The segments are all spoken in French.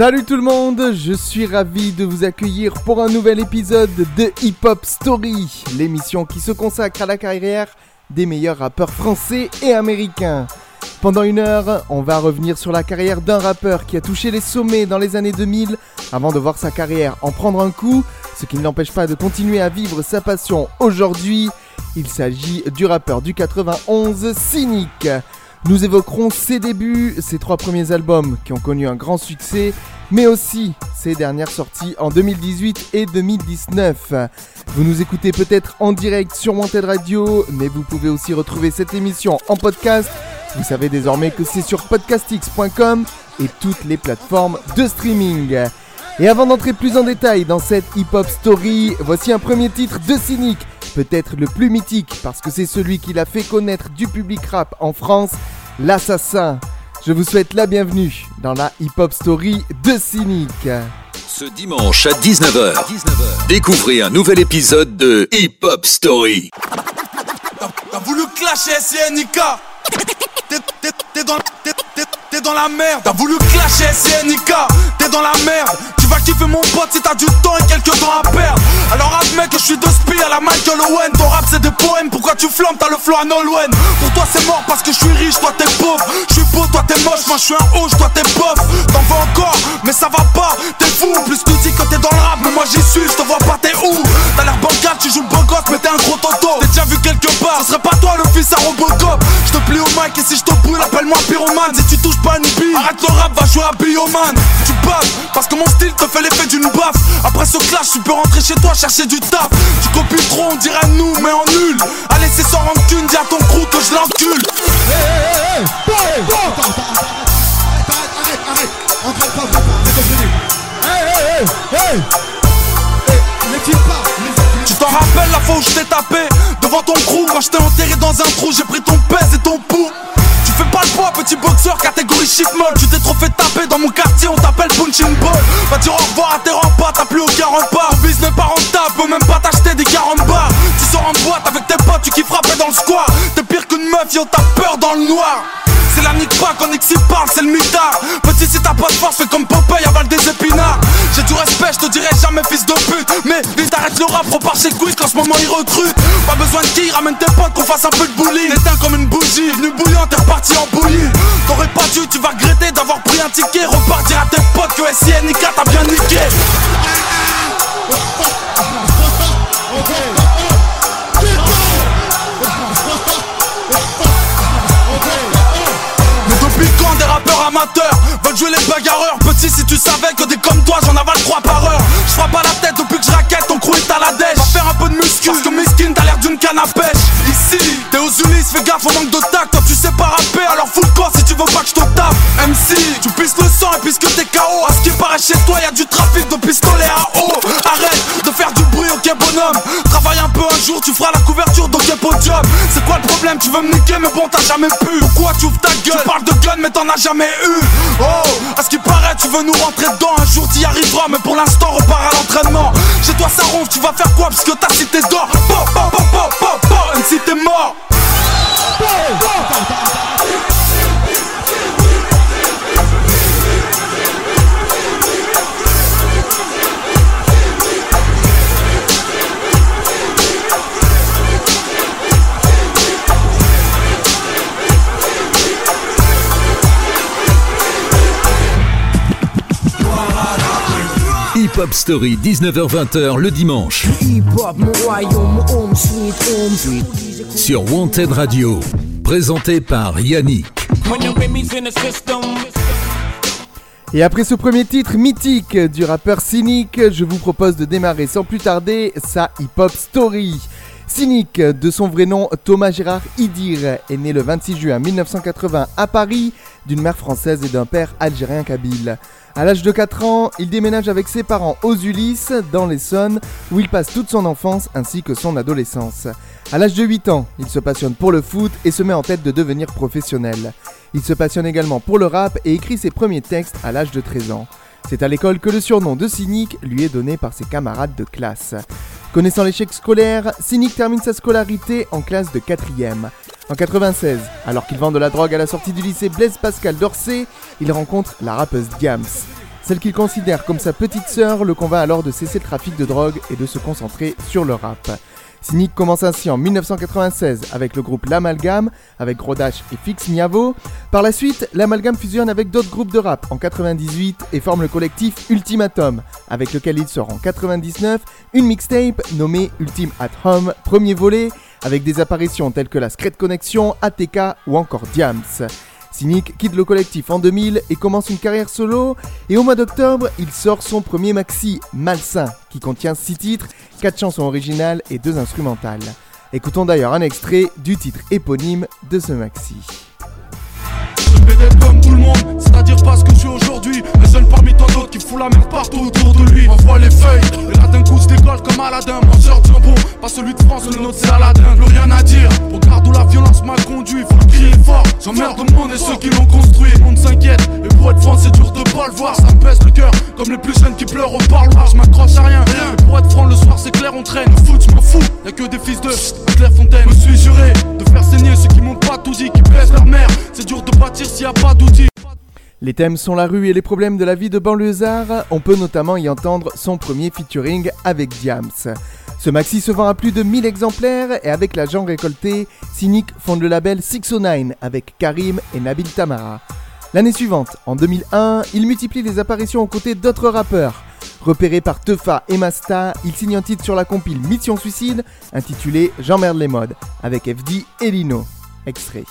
Salut tout le monde, je suis ravi de vous accueillir pour un nouvel épisode de Hip Hop Story, l'émission qui se consacre à la carrière des meilleurs rappeurs français et américains. Pendant une heure, on va revenir sur la carrière d'un rappeur qui a touché les sommets dans les années 2000 avant de voir sa carrière en prendre un coup, ce qui ne l'empêche pas de continuer à vivre sa passion aujourd'hui. Il s'agit du rappeur du 91, Cynic. Nous évoquerons ses débuts, ses trois premiers albums qui ont connu un grand succès, mais aussi ses dernières sorties en 2018 et 2019. Vous nous écoutez peut-être en direct sur Wanted Radio, mais vous pouvez aussi retrouver cette émission en podcast vous savez désormais que c'est sur podcastx.com et toutes les plateformes de streaming. Et avant d'entrer plus en détail dans cette hip-hop story, voici un premier titre de Cynic, peut-être le plus mythique parce que c'est celui qui l'a fait connaître du public rap en France, L'Assassin. Je vous souhaite la bienvenue dans la hip-hop story de Cynic. Ce dimanche à 19h, 19h, découvrez un nouvel épisode de Hip Hop Story. T'as voulu clasher SNK T'es dans, dans la merde. T'as voulu clasher SNK T'es dans la merde. Tu vas kiffer mon pote si t'as du temps et quelques temps à perdre. Alors admets que je suis de spi à la Michael Owen. Ton rap c'est des poèmes. Pourquoi tu flammes? T'as le flow à Nolwenn. Pour toi c'est mort parce que je suis riche. Toi t'es pauvre. Je suis beau Toi t'es moche. Moi je suis un hoche Toi t'es pauvre T'en veux encore Mais ça va pas. T'es fou. Plus tu dis que t'es dans le rap Mais moi j'y suis. Je te vois pas t'es où? T'as l'air bancal Tu joues le Mais t'es un gros toto. T'es déjà vu quelque part. Ce serait pas toi le fils à Robocop et si je te brûle appelle-moi pyromane Si tu touches pas une bille Arrête le rap va jouer à Bioman. Tu baves parce que mon style te fait l'effet d'une baffe. Après ce clash tu peux rentrer chez toi chercher du taf. Tu copies trop on dirait nous mais en nul. Allez c'est sans rancune dis à ton crew que je l'encule. Hey hey hey hey tu t'en rappelles la fois où je t'ai tapé? Devant ton crew quand je t'ai enterré dans un trou, j'ai pris ton pèse et ton pouls. Tu fais pas le poids, petit boxeur, catégorie shit molle. Tu t'es trop fait taper dans mon quartier, on t'appelle punching ball. Va dire au revoir à tes remparts, t'as plus aucun rempart. Ton business pas rentable, peut même pas t'acheter des 40 bars. Tu sors en boîte avec tes potes, tu qui frapper dans le square. T'es pire qu'une meuf, yo, t'as peur dans le noir. C'est la nique pas qu'on s'y parle, c'est le mitard Petit si t'as pas de force, fais comme Popeye, avale des épinards. J'ai du respect, je te dirai jamais fils de pute. Mais vite arrête le rap, repars chez Quick en ce moment ils recrutent Pas besoin de qui, ramène tes potes qu'on fasse un peu de bullying. Éteins comme une bougie, venu bouillant, t'es reparti en bouillie. T'aurais pas dû, tu vas regretter d'avoir pris un ticket. Repartir à tes potes que SINK t'a bien niqué amateurs veulent jouer les bagarreurs. Petit si tu savais que des comme toi j'en avale 3 par heure. Je frappe pas la tête depuis que je raquette ton crew est à la dèche. Va faire un peu de muscu. Parce que miskin t'as l'air d'une canne à pêche. Ici t'es aux Ulysses fais gaffe au manque de tact. Toi tu sais pas rapper alors fous le corps si tu veux pas que je te tape. MC tu pisses le sang et puisque t'es KO À ce qui paraît chez toi y'a du trafic de pistolets à eau. Arrête de faire du bruit ok bonhomme jour tu feras la couverture d'ok podium C'est quoi le problème tu veux me niquer mais bon t'as jamais pu Pourquoi tu ouvres ta gueule Tu parles de gun mais t'en as jamais eu Oh, à ce qui paraît, tu veux nous rentrer dedans Un jour t'y arriveras, mais pour l'instant repars à l'entraînement Chez toi ça ronfle, tu vas faire quoi Puisque ta cité d'or Pop, pop, pop, pop, pop, pop, MC t'es mort Hip Hop Story, 19h-20h le dimanche. Sur Wanted Radio, présenté par Yannick. Et après ce premier titre mythique du rappeur Cynic, je vous propose de démarrer sans plus tarder sa hip-hop story. Cynic, de son vrai nom Thomas Gérard Idir, est né le 26 juin 1980 à Paris d'une mère française et d'un père algérien kabyle. À l'âge de 4 ans, il déménage avec ses parents aux Ulysses, dans l'Essonne, où il passe toute son enfance ainsi que son adolescence. À l'âge de 8 ans, il se passionne pour le foot et se met en tête de devenir professionnel. Il se passionne également pour le rap et écrit ses premiers textes à l'âge de 13 ans. C'est à l'école que le surnom de cynique lui est donné par ses camarades de classe. Connaissant l'échec scolaire, Cynic termine sa scolarité en classe de 4ème. En 96, alors qu'il vend de la drogue à la sortie du lycée Blaise Pascal d'Orsay, il rencontre la rappeuse Diams. Celle qu'il considère comme sa petite sœur le convainc alors de cesser le trafic de drogue et de se concentrer sur le rap. Cynic commence ainsi en 1996 avec le groupe L'Amalgame, avec Grodash et Fix. Par la suite, L'Amalgame fusionne avec d'autres groupes de rap en 98 et forme le collectif Ultimatum, avec lequel il sort en 99 une mixtape nommée Ultime at Home, premier volet, avec des apparitions telles que la Secret Connection, ATK ou encore Diams. Quitte le collectif en 2000 et commence une carrière solo. Et au mois d'octobre, il sort son premier maxi, Malsain, qui contient 6 titres, 4 chansons originales et 2 instrumentales. Écoutons d'ailleurs un extrait du titre éponyme de ce maxi. Tant d'autres qui fout la merde partout autour de lui. Envoie les feuilles, et là d'un coup se décolle comme Aladdin. Mangeur de jambon, pas celui de France, le nôtre c'est Aladdin. Plus rien à dire, regarde où la violence m'a conduit, faut crier fort. J'emmerde le monde et ceux qui l'ont construit. Monde s'inquiète, et pour être franc, c'est dur de pas le voir. Ça me pèse le cœur, comme les plus jeunes qui pleurent au parloir. Je m'accroche à rien. Et pour être franc, le soir c'est clair, on traîne. Foot, je m'en fous, y'a que des fils de Clairefontaine. Je me suis juré de faire saigner ceux qui m'ont pas tout qui baissent leur mère. C'est dur de bâtir s'il y a pas d'outils. Les thèmes sont la rue et les problèmes de la vie de banlieusard. On peut notamment y entendre son premier featuring avec Diams. Ce maxi se vend à plus de 1000 exemplaires et avec l'argent récolté, Cynic fonde le label 609 avec Karim et Nabil Tamara. L'année suivante, en 2001, il multiplie les apparitions aux côtés d'autres rappeurs. Repéré par Teufa et Masta, il signe un titre sur la compile Mission Suicide intitulé J'emmerde les modes avec FD et Lino. Extrait.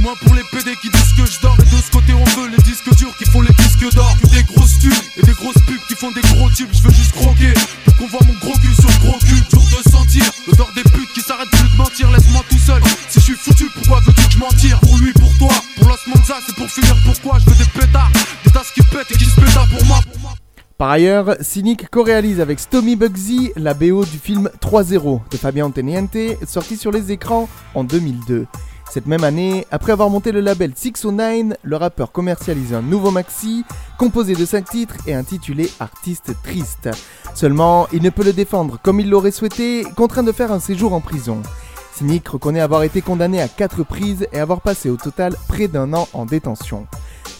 Au moins pour les PD qui disent que je dors Et de ce côté on veut les disques durs qui font les disques d'or Que des grosses tubes et des grosses pubs qui font des gros tubes. Je veux juste croquer pour qu'on voit mon gros cul sur le gros cul. Dur de sentir l'odeur des putes qui s'arrêtent plus de mentir. Laisse-moi tout seul Si je suis foutu pourquoi veux-tu que je m'en tire Pour lui, pour toi, pour Los Monza c'est pour finir. Pourquoi Je veux des pétards, des tasses qui pètent et qui se pétardent pour moi? Par ailleurs, Cynic co-réalise avec Stomy Bugsy la BO du film 3-0 de Fabien Anteniente, sorti sur les écrans en 2002. Cette même année, après avoir monté le label 609, le rappeur commercialise un nouveau maxi, composé de 5 titres et intitulé Artiste Triste. Seulement, il ne peut le défendre comme il l'aurait souhaité, contraint de faire un séjour en prison. Cynic reconnaît avoir été condamné à 4 prises et avoir passé au total près d'un an en détention.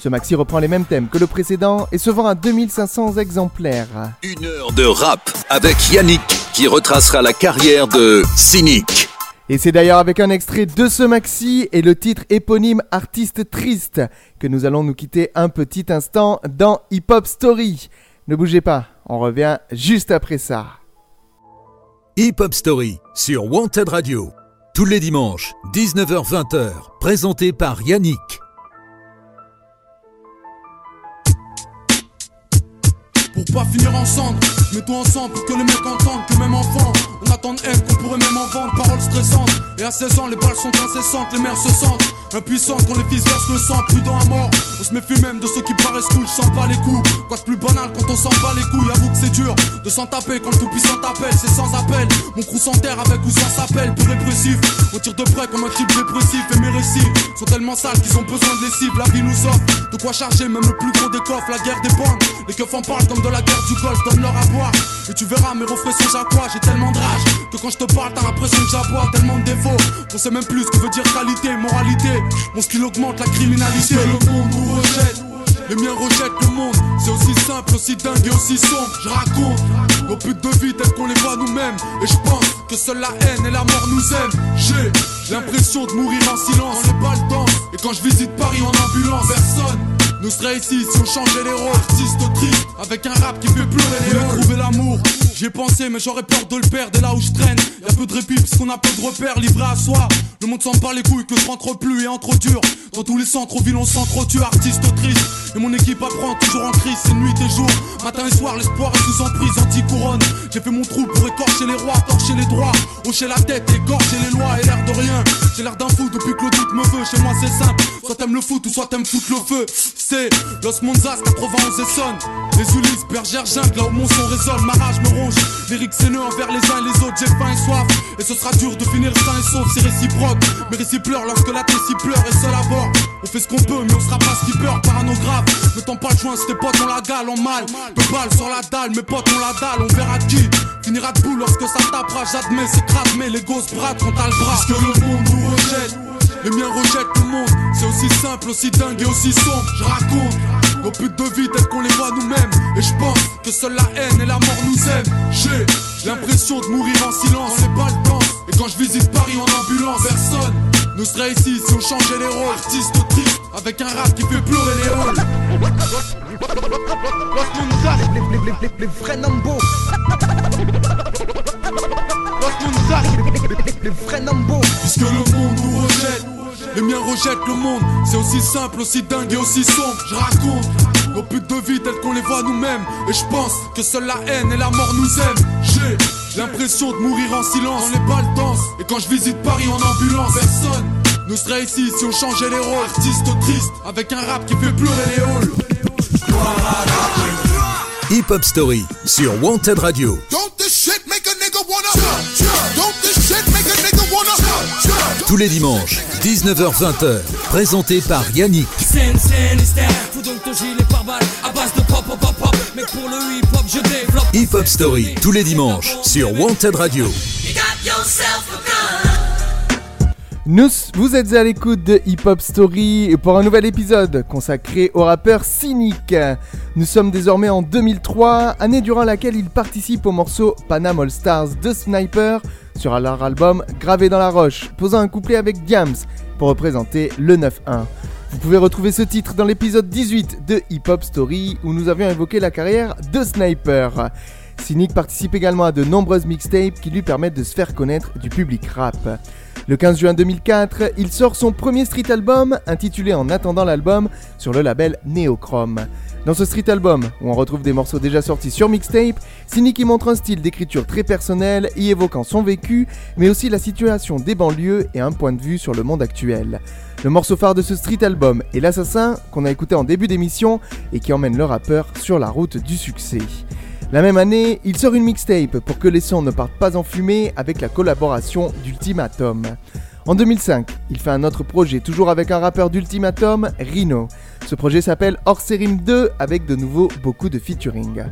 Ce maxi reprend les mêmes thèmes que le précédent et se vend à 2500 exemplaires. Une heure de rap avec Yannick qui retracera la carrière de Cynic. Et c'est d'ailleurs avec un extrait de ce maxi et le titre éponyme Artiste Triste que nous allons nous quitter un petit instant dans Hip Hop Story. Ne bougez pas, on revient juste après ça. Hip Hop Story sur Wanted Radio. Tous les dimanches, 19h-20h, présenté par Yannick. Pour pas finir ensemble, mets-toi ensemble pour que les mecs entendent que même enfant on attend de haine qu'on pourrait même en vendre, paroles stressantes. Et à 16 ans, les balles sont incessantes, les mères se sentent impuissantes quand les fils versent le sang, prudent à mort. On se méfie même de ceux qui paraissent cool, je sens pas les coups. Quoi de plus banal quand on sent pas les couilles, avoue que c'est dur de s'en taper quand le tout-puissant t'appelle, c'est sans appel. Mon crew s'enterre avec ou sans s'appelle, plus répressif. On tire de près comme un type dépressif, et mes récits sont tellement sales qu'ils ont besoin de lessive. La vie nous offre de quoi charger, même le plus gros des coffres, la guerre des bandes. Les keufs en parlent comme de la guerre du golf, donne leur à boire. Et tu verras mes refrains sont à quoi, j'ai tellement de rage que quand je te parle, t'as l'impression que j'aboie tellement de défauts qu'on sait même plus ce que veut dire qualité, moralité. Mon skill augmente la criminalité. Le monde nous rejette. Les miens rejettent le monde, c'est aussi simple, aussi dingue et aussi sombre. Je raconte nos putes de vie telles qu'on les voit nous-mêmes. Et je pense que seule la haine et la mort nous aiment. J'ai l'impression de mourir en silence, c'est pas le temps. Et quand je visite Paris en ambulance, personne nous serait ici si on changeait les rôles. Artiste triste, avec un rap qui fait pleurer les rôles. trouver l'amour, j'y ai pensé, mais j'aurais peur de le perdre. Et là où je traîne, y'a peu de répit, puisqu'on a peu de repères, livré à soi. Le monde s'en bat les couilles, que je rentre plus et entre dur. Dans tous les centres, villes, on s'en tu artiste triste. Et mon équipe apprend toujours en crise, c'est nuit et jour. Matin et soir, l'espoir est sous emprise, anti-couronne. J'ai fait mon trou pour écorcher les rois, torcher les droits, hocher la tête, écorcher les lois et l'air de rien. J'ai l'air d'un fou depuis que le doute me veut. Chez moi c'est simple, soit t'aimes le foot ou soit t'aimes foutre le feu. Los Monzas 91 et sonne. Les Ulysses, bergère, jungle, là où mon son résonne. Ma rage me ronge, lyrique nœud envers les uns et les autres. J'ai faim et soif, et ce sera dur de finir sain et sauf. C'est réciproque, mais récits pleure lorsque la tessie pleure et seul à bord. On fait ce qu'on peut, mais on sera pas skipper, paranographe. Ne tends pas le joint, c'était potes, on la gale en mal. Deux balles sur la dalle, mes potes, on la dalle, on verra qui. Finira debout lorsque ça tapera, j'admets, c'est crade, mais les gosses bras quand t'as le bras. Parce que le monde nous rejette, les miens rejettent le monde. C'est aussi simple, aussi dingue et aussi sombre. Je raconte nos putes de vie telles qu'on les voit nous-mêmes. Et je pense que seule la haine et la mort nous aiment. J'ai l'impression de mourir en silence, on n'est pas le temps. Et quand je visite Paris en ambulance, personne ne serait ici si on changeait les rôles. Artiste triste, avec un rap qui fait pleurer les halls. Les, les, les. Les vrais Nambo. Puisque le monde nous rejette, les miens rejettent le monde. C'est aussi simple, aussi dingue et aussi sombre. Je raconte nos putes de vie telles qu'on les voit nous-mêmes. Et je pense que seule la haine et la mort nous aiment. J'ai l'impression de mourir en silence. On les balles dansent. Et quand je visite Paris en ambulance, personne ne serait ici si on changeait les rôles. Artiste triste, avec un rap qui fait pleurer les halls. Hip Hop Story sur Wanted Radio. Tous les dimanches, 19h-20h, présenté par Yannick. Hip hop, Story tous les dimanches sur Wanted Radio. Nous, vous êtes à l'écoute de Hip Hop Story pour un nouvel épisode consacré au rappeur Cynic. Nous sommes désormais en 2003, année durant laquelle il participe au morceau Panam All Stars de Sniper sur leur album Gravé dans la roche, posant un couplet avec Diams pour représenter le 9-1. Vous pouvez retrouver ce titre dans l'épisode 18 de Hip Hop Story où nous avions évoqué la carrière de Sniper. Cynic participe également à de nombreuses mixtapes qui lui permettent de se faire connaître du public rap. Le 15 juin 2004, il sort son premier street album intitulé En attendant l'album sur le label Neochrome. Dans ce street album, où on retrouve des morceaux déjà sortis sur mixtape, Cynic y montre un style d'écriture très personnel, y évoquant son vécu, mais aussi la situation des banlieues et un point de vue sur le monde actuel. Le morceau phare de ce street album est L'Assassin, qu'on a écouté en début d'émission et qui emmène le rappeur sur la route du succès. La même année, il sort une mixtape pour que les sons ne partent pas en fumée avec la collaboration d'Ultimatum. En 2005, il fait un autre projet toujours avec un rappeur d'Ultimatum, Rino. Ce projet s'appelle Orserim 2 avec de nouveau beaucoup de featuring.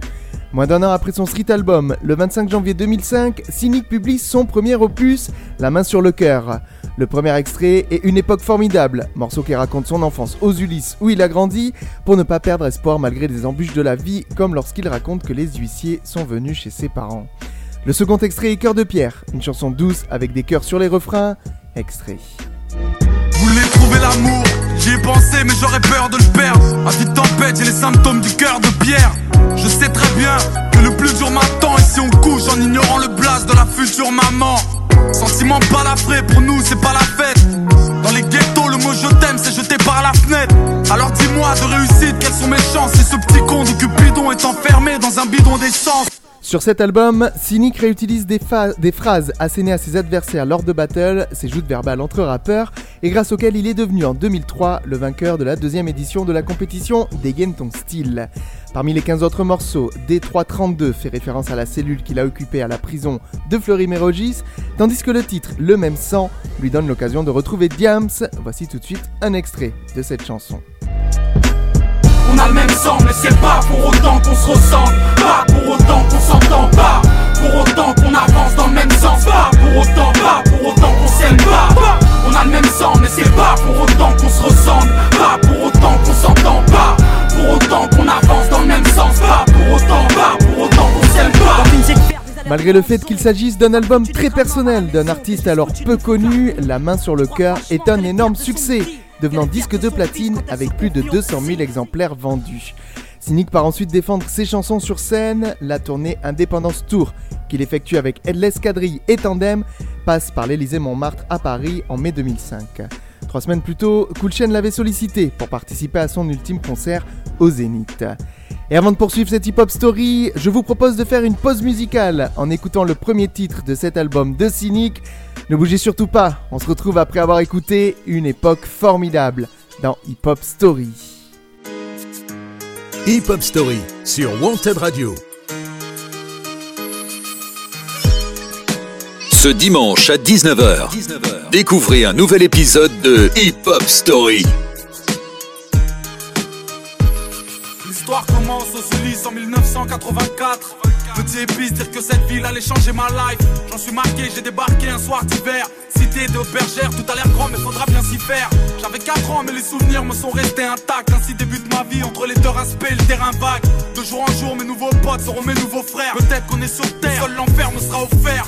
Moins d'un an après son street album, le 25 janvier 2005, Cynic publie son premier opus, La main sur le cœur. Le premier extrait est Une époque formidable, morceau qui raconte son enfance aux Ulysses où il a grandi, pour ne pas perdre espoir malgré des embûches de la vie, comme lorsqu'il raconte que les huissiers sont venus chez ses parents. Le second extrait est Cœur de pierre, une chanson douce avec des cœurs sur les refrains. Extrait. Voulais trouver l'amour, j'y ai pensé mais j'aurais peur de le perdre. À vie de tempête, j'ai les symptômes du cœur de pierre. Je sais très bien que le plus dur m'attend et si on couche en ignorant le blast de la future maman. Sentiment balafré, pour nous c'est pas la fête. Dans les ghettos, le mot je t'aime c'est jeté par la fenêtre. Alors dis-moi de réussite, quelles sont mes chances si ce petit con de Cupidon est enfermé dans un bidon d'essence? Sur cet album, Cynic réutilise des, phrases assénées à ses adversaires lors de battle, ses joutes verbales entre rappeurs, et grâce auxquelles il est devenu en 2003 le vainqueur de la deuxième édition de la compétition Dégaine ton style. Parmi les 15 autres morceaux, D332 fait référence à la cellule qu'il a occupée à la prison de Fleury-Mérogis, tandis que le titre Le même sang lui donne l'occasion de retrouver Diams. Voici tout de suite un extrait de cette chanson. On a le même sang, mais c'est pas pour autant qu'on se ressemble. Pas pour autant qu'on s'entend pas. Pour autant qu'on avance dans le même sens. Pas pour autant, pas pour autant qu'on s'aime pas. On a le même sang, mais c'est pas pour autant qu'on se ressemble. Pas pour autant qu'on s'entend pas. Pour autant qu'on avance dans le même sens. Pas pour autant, pas pour autant qu'on s'aime pas. Malgré le fait qu'il s'agisse d'un album très personnel d'un artiste alors peu connu, La main sur le cœur est un énorme succès, devenant disque de platine avec plus de 200 000 exemplaires vendus. Cynic part ensuite défendre ses chansons sur scène, la tournée Independence Tour, qu'il effectue avec Headless Quadrille et Tandem, passe par l'Elysée Montmartre à Paris en mai 2005. Trois semaines plus tôt, Cool Chain l'avait sollicité pour participer à son ultime concert au Zénith. Et avant de poursuivre cette hip-hop story, je vous propose de faire une pause musicale en écoutant le premier titre de cet album de Cynic. Ne bougez surtout pas, on se retrouve après avoir écouté une époque formidable dans Hip Hop Story. Hip Hop Story sur Wanted Radio. Ce dimanche à 19h, découvrez un nouvel épisode de Hip Hop Story. L'histoire commence au en 1984. Petit épice, dire que cette ville allait changer ma life. J'en suis marqué, j'ai débarqué un soir d'hiver. Cité de bergère, tout a l'air grand, mais faudra bien s'y faire. J'avais 4 ans, mais les souvenirs me sont restés intacts. Ainsi débute ma vie entre les deux respects et le terrain vague. De jour en jour, mes nouveaux potes seront mes nouveaux frères. Peut-être qu'on est sur terre, seul l'enfer me sera offert.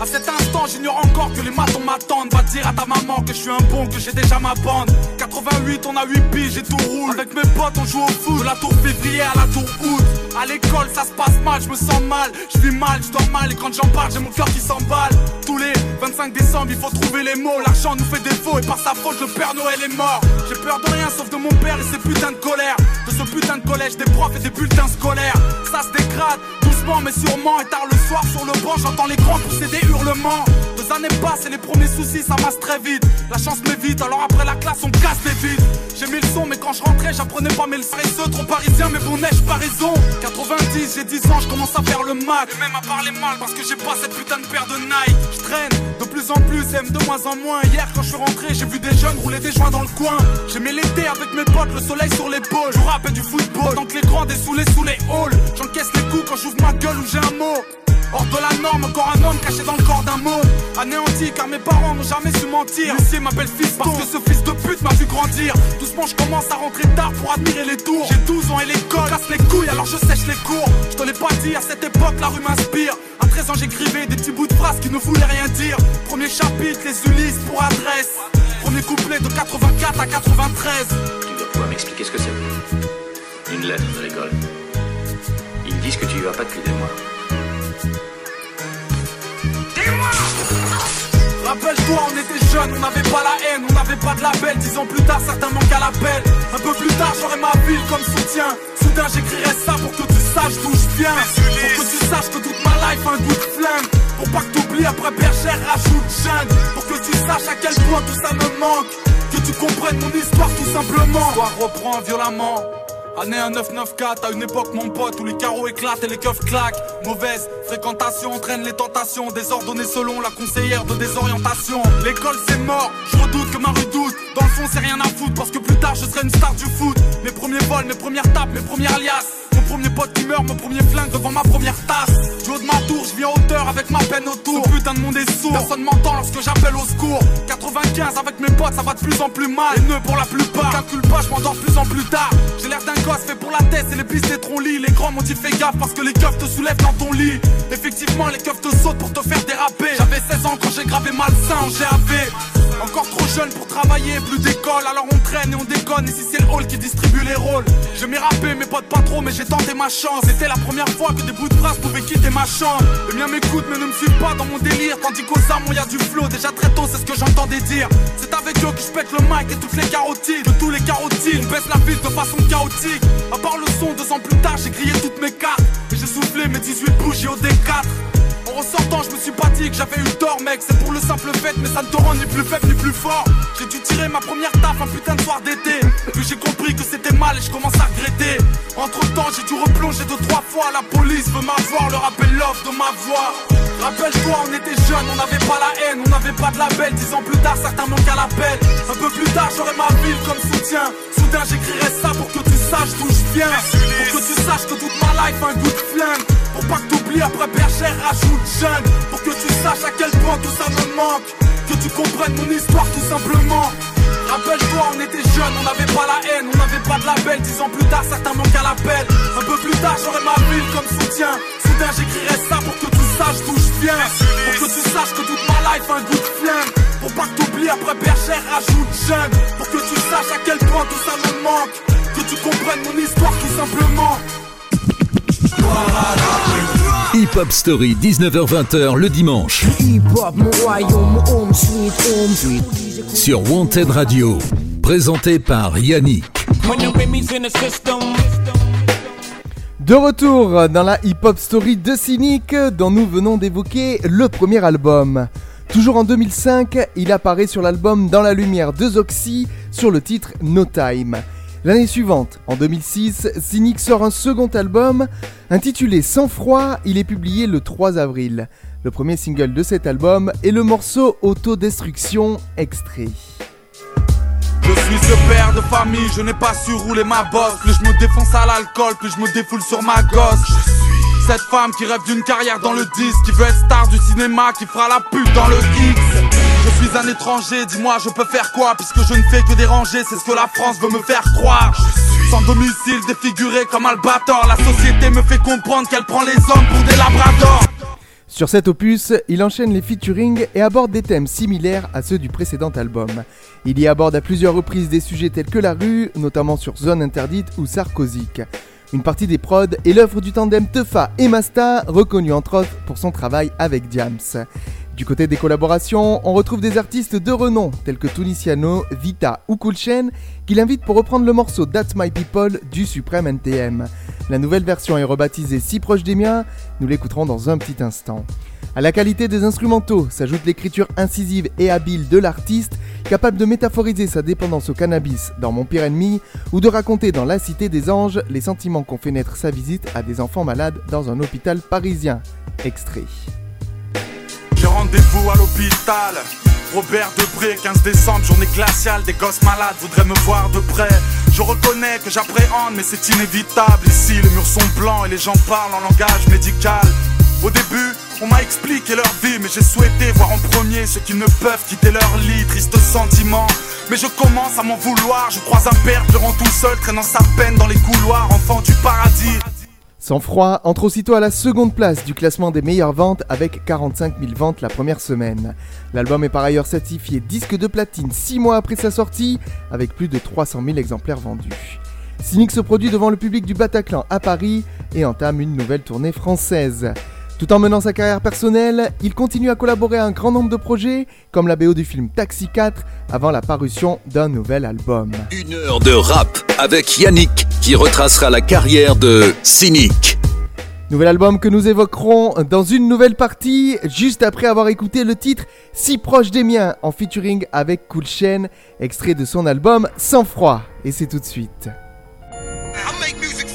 À cet instant, j'ignore encore que les matons m'attendent. Va dire à ta maman que je suis un bon, que j'ai déjà ma bande. 88, on a 8 piges et tout roule. Avec mes potes, on joue au foot. De la tour février à la tour août. À l'école, ça se passe mal, je me sens Je vis mal, je dors mal. Et quand j'en parle, j'ai mon cœur qui s'emballe. Tous les 25 décembre, il faut trouver les mots. L'argent nous fait défaut et par sa faute, le Père Noël est mort. J'ai peur de rien sauf de mon père et ses putains de colère. De ce putain de collège, des profs et des bulletins scolaires. Ça se dégrade doucement mais sûrement. Et tard le soir sur le banc, j'entends les grands pousser des hurlements. Deux années passent et les premiers soucis ça masse très vite. La chance m'évite, alors après la classe on casse les vides. J'ai mis le son, mais quand je rentrais, j'apprenais pas mes leçons. Trop parisien, mais bon, neige pas raison? 90, j'ai 10 ans, je commence à faire le mac. Et même à parler mal parce que j'ai pas cette putain de paire de Nike. Je traîne de plus en plus, aime de moins en moins. Hier, quand je suis rentré, j'ai vu des jeunes rouler des joints dans le coin. J'aimais l'été avec mes potes, le soleil sur l'épaule. Je rappelle du football, tant que les grands dessoulés sous les halls. J'encaisse les coups quand j'ouvre ma gueule ou j'ai un mot. Hors de la norme, encore un homme caché dans le corps d'un mot Anéanti car mes parents n'ont jamais su mentir. Lucie m'appelle fils parce que ce fils de pute m'a vu grandir. Doucement je commence à rentrer tard pour admirer les tours. J'ai 12 ans et l'école casse les couilles alors je sèche les cours. Je te l'ai pas dit, à cette époque la rue m'inspire. À 13 ans j'écrivais des petits bouts de phrases qui ne voulaient rien dire. Premier chapitre, les Ulysses pour adresse. Premier couplet de 84 à 93 Tu dois pouvoir m'expliquer ce que c'est. Une lettre de l'école. Ils disent que tu y vas pas depuis des mois. Rappelle-toi, on était jeunes, on n'avait pas la haine, on n'avait pas de label. Dix ans plus tard, certains manquent à l'appel. Un peu plus tard, j'aurai ma ville comme soutien. Soudain, j'écrirai ça pour que tu saches d'où je viens. Pour que tu saches que toute ma life a un goût de. Pour pas que t'oublies, après bergère, rajoute jungle. Pour que tu saches à quel point tout ça me manque. Que tu comprennes mon histoire tout simplement. L'histoire reprend violemment. Année 1994, à une époque mon pote où les carreaux éclatent et les keufs claquent. Mauvaise fréquentation entraîne les tentations Désordonnées selon la conseillère de désorientation. L'école c'est mort, je redoute que ma redoute. Dans le fond c'est rien à foutre parce que plus tard je serai une star du foot. Mes premiers vols, mes premières tapes, mes premières liasses Mon premier pote qui meurt, mon premier flingue devant ma première tasse ma tour, je vis en hauteur avec ma peine autour. Ce putain de monde est sourd, personne m'entend lorsque j'appelle au secours. 95 avec mes potes ça va de plus en plus mal. Les nœuds pour la plupart, calcule pas, je m'endors plus en plus tard. J'ai l'air d'un gosse fait pour la tête et les pistes des troncs-lits Les grands m'ont dit fais gaffe parce que les keufs te soulèvent dans ton lit. Effectivement les keufs te sautent pour te faire déraper. J'avais 16 ans quand j'ai gravé malsain en GAV encore trop jeune pour travailler, plus d'école, alors on traîne et on déconne. Ici c'est le hall qui distribue les rôles. Je m'ai rappé, mes potes pas trop, mais j'ai tenté ma chance. C'était la première fois que des bouts de phrases pouvaient quitter ma chambre. Les miens mais ne me suivent pas dans mon délire. Tandis qu'aux armes, y a du flow. Déjà très tôt, c'est ce que j'entendais dire. C'est avec eux que je pète le mic et toutes les carotides. De tous les carotides, baisse la ville de façon chaotique. À part le son, deux ans plus tard, j'ai grillé toutes mes cartes. Et j'ai soufflé mes 18 bougies au D4. En ressortant, je me suis pas que j'avais eu tort, mec. C'est pour le simple fait, mais ça ne te rend ni plus faible ni plus fort. J'ai dû tirer ma première taf un putain de soir d'été. Puis j'ai compris que c'était mal et je commence à regretter. Entre temps, j'ai dû replonger deux, trois fois. La police veut m'avoir, le rappel l'offre de ma voix. Rappelle-toi, on était jeunes, on n'avait pas la haine, on n'avait pas de label. Dix ans plus tard, certains manquent à l'appel. Un peu plus tard, j'aurai ma ville comme soutien. Soudain, j'écrirai ça pour que tu saches d'où je viens. Pour que tu saches que toute ma life a un goût de flingue. Pour pas que t'oublies après bergère, rajoute jeune. Pour que tu saches à quel point tout ça me manque. Que tu comprennes mon histoire tout simplement. Rappelle-toi, on était jeunes, on n'avait pas la haine, on n'avait pas de label. Dix ans plus tard, certains manquent à l'appel. Un peu plus tard, j'aurai ma ville comme soutien. Soudain, j'écrirai ça pour que tu saches d'où je viens. Pour que tu saches que toute ma life a un goût de flingue. Pour pas que t'oublies après bergère, rajoute jeune. Pour que tu saches à quel point tout ça me manque. Que tu comprennes mon histoire tout simplement. Hip Hop Story, 19h-20h le dimanche. Sur Wanted Radio. Présenté par Yannick. De retour dans la hip-hop story de Cynic dont nous venons d'évoquer le premier album. Toujours en 2005, il apparaît sur l'album Dans la lumière de Zoxy sur le titre No Time. L'année suivante, en 2006, Cynic sort un second album intitulé Sans froid, il est publié le 3 avril. Le premier single de cet album est le morceau Autodestruction extrait. Je suis ce père de famille, je n'ai pas su rouler ma bosse. Plus je me défonce à l'alcool, plus je me défoule sur ma gosse. Je suis cette femme qui rêve d'une carrière dans le disque, qui veut être star du cinéma, qui fera la pute dans le X. Je suis un étranger, dis-moi je peux faire quoi Puisque je ne fais que déranger, c'est ce que la France veut me faire croire Sans domicile, défiguré comme Albator La société me fait comprendre qu'elle prend les hommes pour des labradors Sur cet opus, il enchaîne les featuring et aborde des thèmes similaires à ceux du précédent album. Il y aborde à plusieurs reprises des sujets tels que la rue, notamment sur Zone Interdite ou Sarkozique. Une partie des prods est l'œuvre du tandem Tefa et Masta, reconnu entre autres pour son travail avec Diams. Du côté des collaborations, on retrouve des artistes de renom tels que Tunisiano, Vita ou Coolchen qui l'invitent pour reprendre le morceau That's My People du Supreme NTM. La nouvelle version est rebaptisée Si proche des miens, nous l'écouterons dans un petit instant. À la qualité des instrumentaux s'ajoute l'écriture incisive et habile de l'artiste, capable de métaphoriser sa dépendance au cannabis dans Mon pire ennemi, ou de raconter dans La Cité des Anges les sentiments qu'ont fait naître sa visite à des enfants malades dans un hôpital parisien. Extrait. Rendez-vous à l'hôpital. Robert Debré, 15 décembre, journée glaciale, des gosses malades voudraient me voir de près. Je reconnais que j'appréhende, mais c'est inévitable. Ici, les murs sont blancs et les gens parlent en langage médical. Au début, on m'a expliqué leur vie, mais j'ai souhaité voir en premier ceux qui ne peuvent quitter leur lit. Triste sentiment, mais je commence à m'en vouloir. Je croise un père pleurant tout seul, traînant sa peine dans les couloirs, enfant du paradis. Sans froid entre aussitôt à la seconde place du classement des meilleures ventes avec 45 000 ventes la première semaine. L'album est par ailleurs certifié disque de platine 6 mois après sa sortie avec plus de 300 000 exemplaires vendus. Cynic se produit devant le public du Bataclan à Paris et entame une nouvelle tournée française. Tout en menant sa carrière personnelle, il continue à collaborer à un grand nombre de projets, comme la BO du film Taxi 4, avant la parution d'un nouvel album. Une heure de rap avec Yannick qui retracera la carrière de Cynic. Nouvel album que nous évoquerons dans une nouvelle partie, juste après avoir écouté le titre Si proche des miens en featuring avec Cool Chain, extrait de son album Sans froid. Et c'est tout de suite. I make music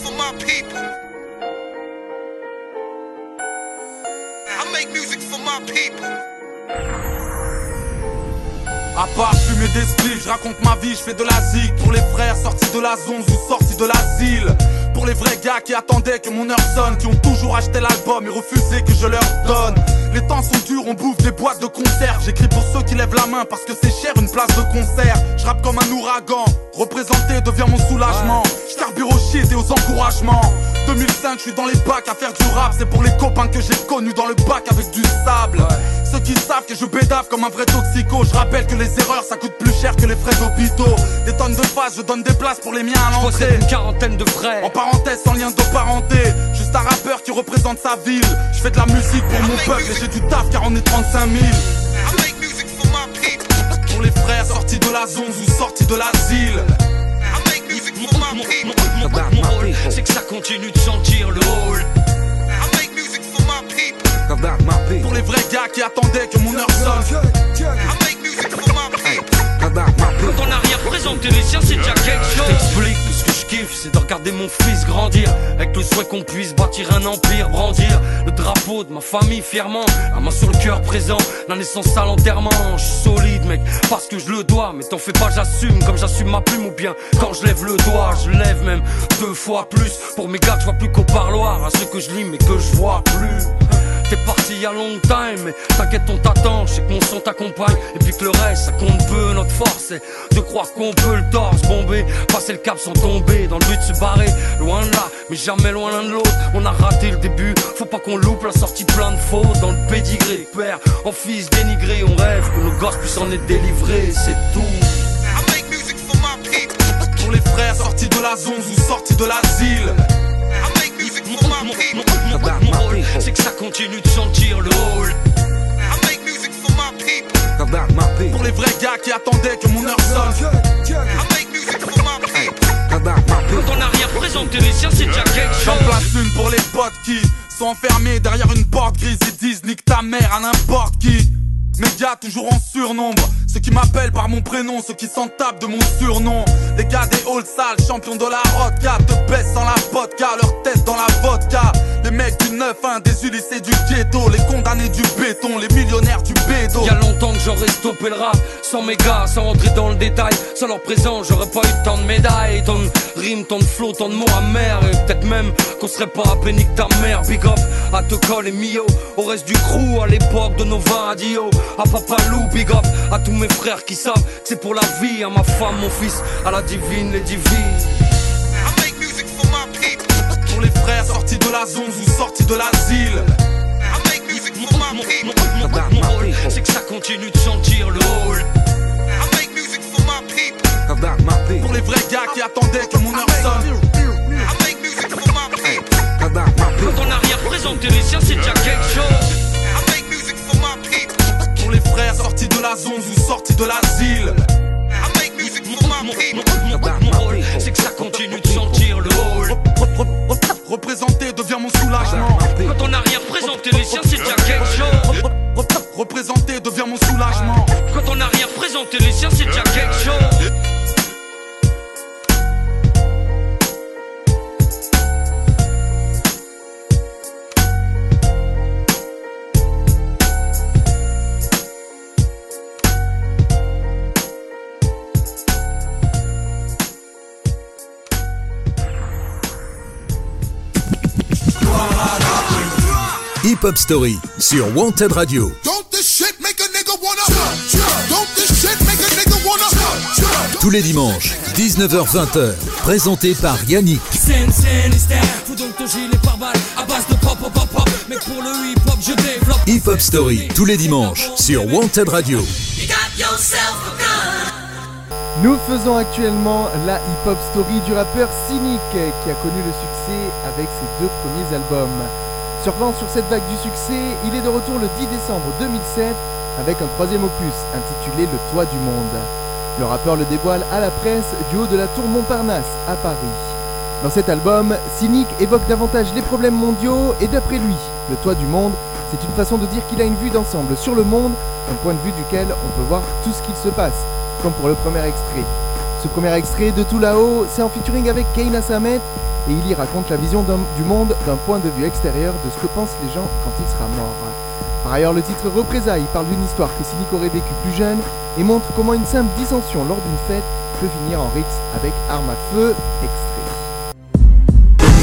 my people. À part fumer des spliffs, je raconte ma vie, je fais de la zig Pour les frères sortis de la zone ou sortis de l'asile Pour les vrais gars qui attendaient que mon heure sonne Qui ont toujours acheté l'album et refusé que je leur donne. Les temps sont durs, on bouffe des boîtes de conserve J'écris pour ceux qui lèvent la main parce que c'est cher une place de concert. Je rappe comme un ouragan, représenter devient mon soulagement. Je carbure au shit et aux encouragements. 2005, je suis dans les bacs à faire du rap. C'est pour les copains que j'ai connus dans le bac avec du sable. Ceux qui savent que je bédave comme un vrai toxico. Je rappelle que les erreurs ça coûte plus cher que les frais d'hôpitaux. Des tonnes de phases, je donne des places pour les miens à l'entrée. une quarantaine de frères. En parenthèse, sans lien de parenté, juste un rappeur qui représente sa ville. Je fais de la musique pour mon peuple et j'ai du taf car on est 35 000. I make music for my people. Pour les frères sortis de la zone ou sortis de l'asile. C'est que ça continue de sentir le hall. I make music for my people. Pour les vrais gars qui attendaient que mon heure sonne. I make music for my people. Quand on a rien représenté les siens, c'est déjà quelque chose. C'est de regarder mon fils grandir. Avec le souhait qu'on puisse bâtir un empire, brandir le drapeau de ma famille fièrement. La main sur le cœur présent, la naissance à l'enterrement. Je suis solide, mec, parce que je le dois. Mais t'en fais pas, j'assume comme j'assume ma plume ou bien quand je lève le doigt, je lève même deux fois plus. Pour mes gars, je vois plus qu'au parloir. À ceux que je lis, mais que je vois plus. T'es parti il y a long time, mais t'inquiète, on t'attend. Je sais que mon son t'accompagne, et puis que le reste, ça compte peu. Notre force, c'est de croire qu'on peut le torse bomber, passer le cap sans tomber, dans le but de se barrer. Loin de là, mais jamais loin l'un de l'autre. On a raté le début, faut pas qu'on loupe la sortie plein de fautes. Dans le pédigré, père en fils dénigré, on rêve que nos gosses puissent en être délivrés, c'est tout. Pour les frères sortis de la zone ou sortis de l'asile. Mon, c'est que ça continue de sentir le hall. Pour les vrais gars qui attendaient que mon heure sonne. Quand on arrière présenté les siens, c'est déjà quelque J'en chose. place une pour les potes qui sont enfermés derrière une porte grise et disent nique ta mère à n'importe qui. Médias toujours en surnombre, ceux qui m'appellent par mon prénom, ceux qui s'en tapent de mon surnom. Les gars des halls sales, champions de la rodka, te baissent dans la vodka, leur tête dans la vodka. Les mecs du 9-1, des Ulysses du ghetto, les condamnés du béton, les millionnaires du bédo. Y a longtemps que j'aurais stoppé le rap. Sans mes gars, sans rentrer dans le détail. Sans leur présence, j'aurais pas eu tant de médailles. Tant de rimes, tant de flots, tant de mots amers. Et peut-être même qu'on serait pas appelé nique ta mère. Big up à Tocol et Mio. Au reste du crew, à l'époque de Nova Radio À Papa Lou, big up à tous mes frères qui savent que c'est pour la vie À ma femme, mon fils, à la divine, les divines I make music for my people. Pour les frères sortis de la zone ou sortis de l'asile. C'est que ça continue de sentir le hall. Pour les vrais gars qui attendaient que mon heure sonne. Quand on arrière présenté les siens, c'est déjà quelque chose les frères sortis de la zone ou sortis de l'asile. I make music for my people. Mon rôle, c'est que ça continue de sentir le hall Rep- rep- rep- Représenter devient mon soulagement. Quand on arrière présenté les siens, c'est déjà quelque chose Rep- rep- Représenter devient mon soulagement. Quand on arrière présenté les siens, c'est déjà shit make a nigga wanna? Tous les dimanches, 19h-20h, présenté par Yannick. Hip-hop, Story tous les dimanches sur Wanted Radio. Nous faisons actuellement la hip-hop story du rappeur Cynic qui a connu le succès avec ses deux premiers albums. Surfant sur cette vague du succès, il est de retour le 10 décembre 2007 avec un troisième opus intitulé Le Toit du Monde. Le rappeur le dévoile à la presse du haut de la tour Montparnasse à Paris. Dans cet album, Cynic évoque davantage les problèmes mondiaux et d'après lui, le toit du monde, c'est une façon de dire qu'il a une vue d'ensemble sur le monde, un point de vue duquel on peut voir tout ce qu'il se passe, comme pour le premier extrait. Ce premier extrait de Tout là-haut, c'est en featuring avec Keina Samet et il y raconte la vision du monde d'un point de vue extérieur de ce que pensent les gens quand il sera mort. Par ailleurs, le titre Représailles parle d'une histoire que Cynic aurait vécue plus jeune et montre comment une simple dissension lors d'une fête peut finir en rixe avec arme à feu. Extrait.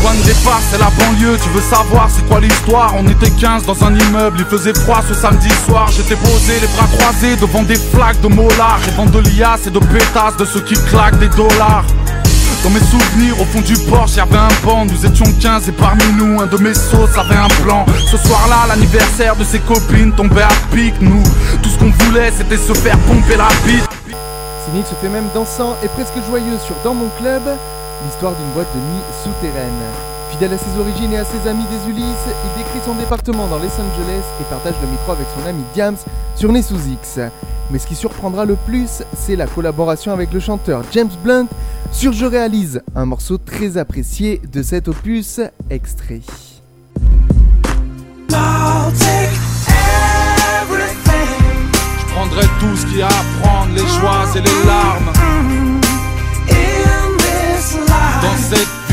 Point de départ, c'est la banlieue. Tu veux savoir c'est quoi l'histoire? On était 15 dans un immeuble, il faisait froid ce samedi soir. J'étais posé, les bras croisés devant des flaques de molards. Rêvant de liasses et de pétasses de ceux qui claquent des dollars. Dans mes souvenirs, au fond du Porsche, y'avait un banc. Nous étions 15 et parmi nous, un de mes sauces avait un plan. Ce soir-là, l'anniversaire de ses copines tombait à pic. Nous, tout ce qu'on voulait, c'était se faire pomper la bite. Cynic se fait même dansant et presque joyeux sur Dans mon club, l'histoire d'une boîte de nuit souterraine. Fidèle à ses origines et à ses amis des Ulysses, il décrit son département dans Los Angeles et partage le micro avec son ami Diams sur Nez sous X. Mais ce qui surprendra le plus, c'est la collaboration avec le chanteur James Blunt sur Je réalise, un morceau très apprécié de cet opus extrait. Je prendrai tout ce qu'il y a à prendre, les joies et les larmes. Dans cette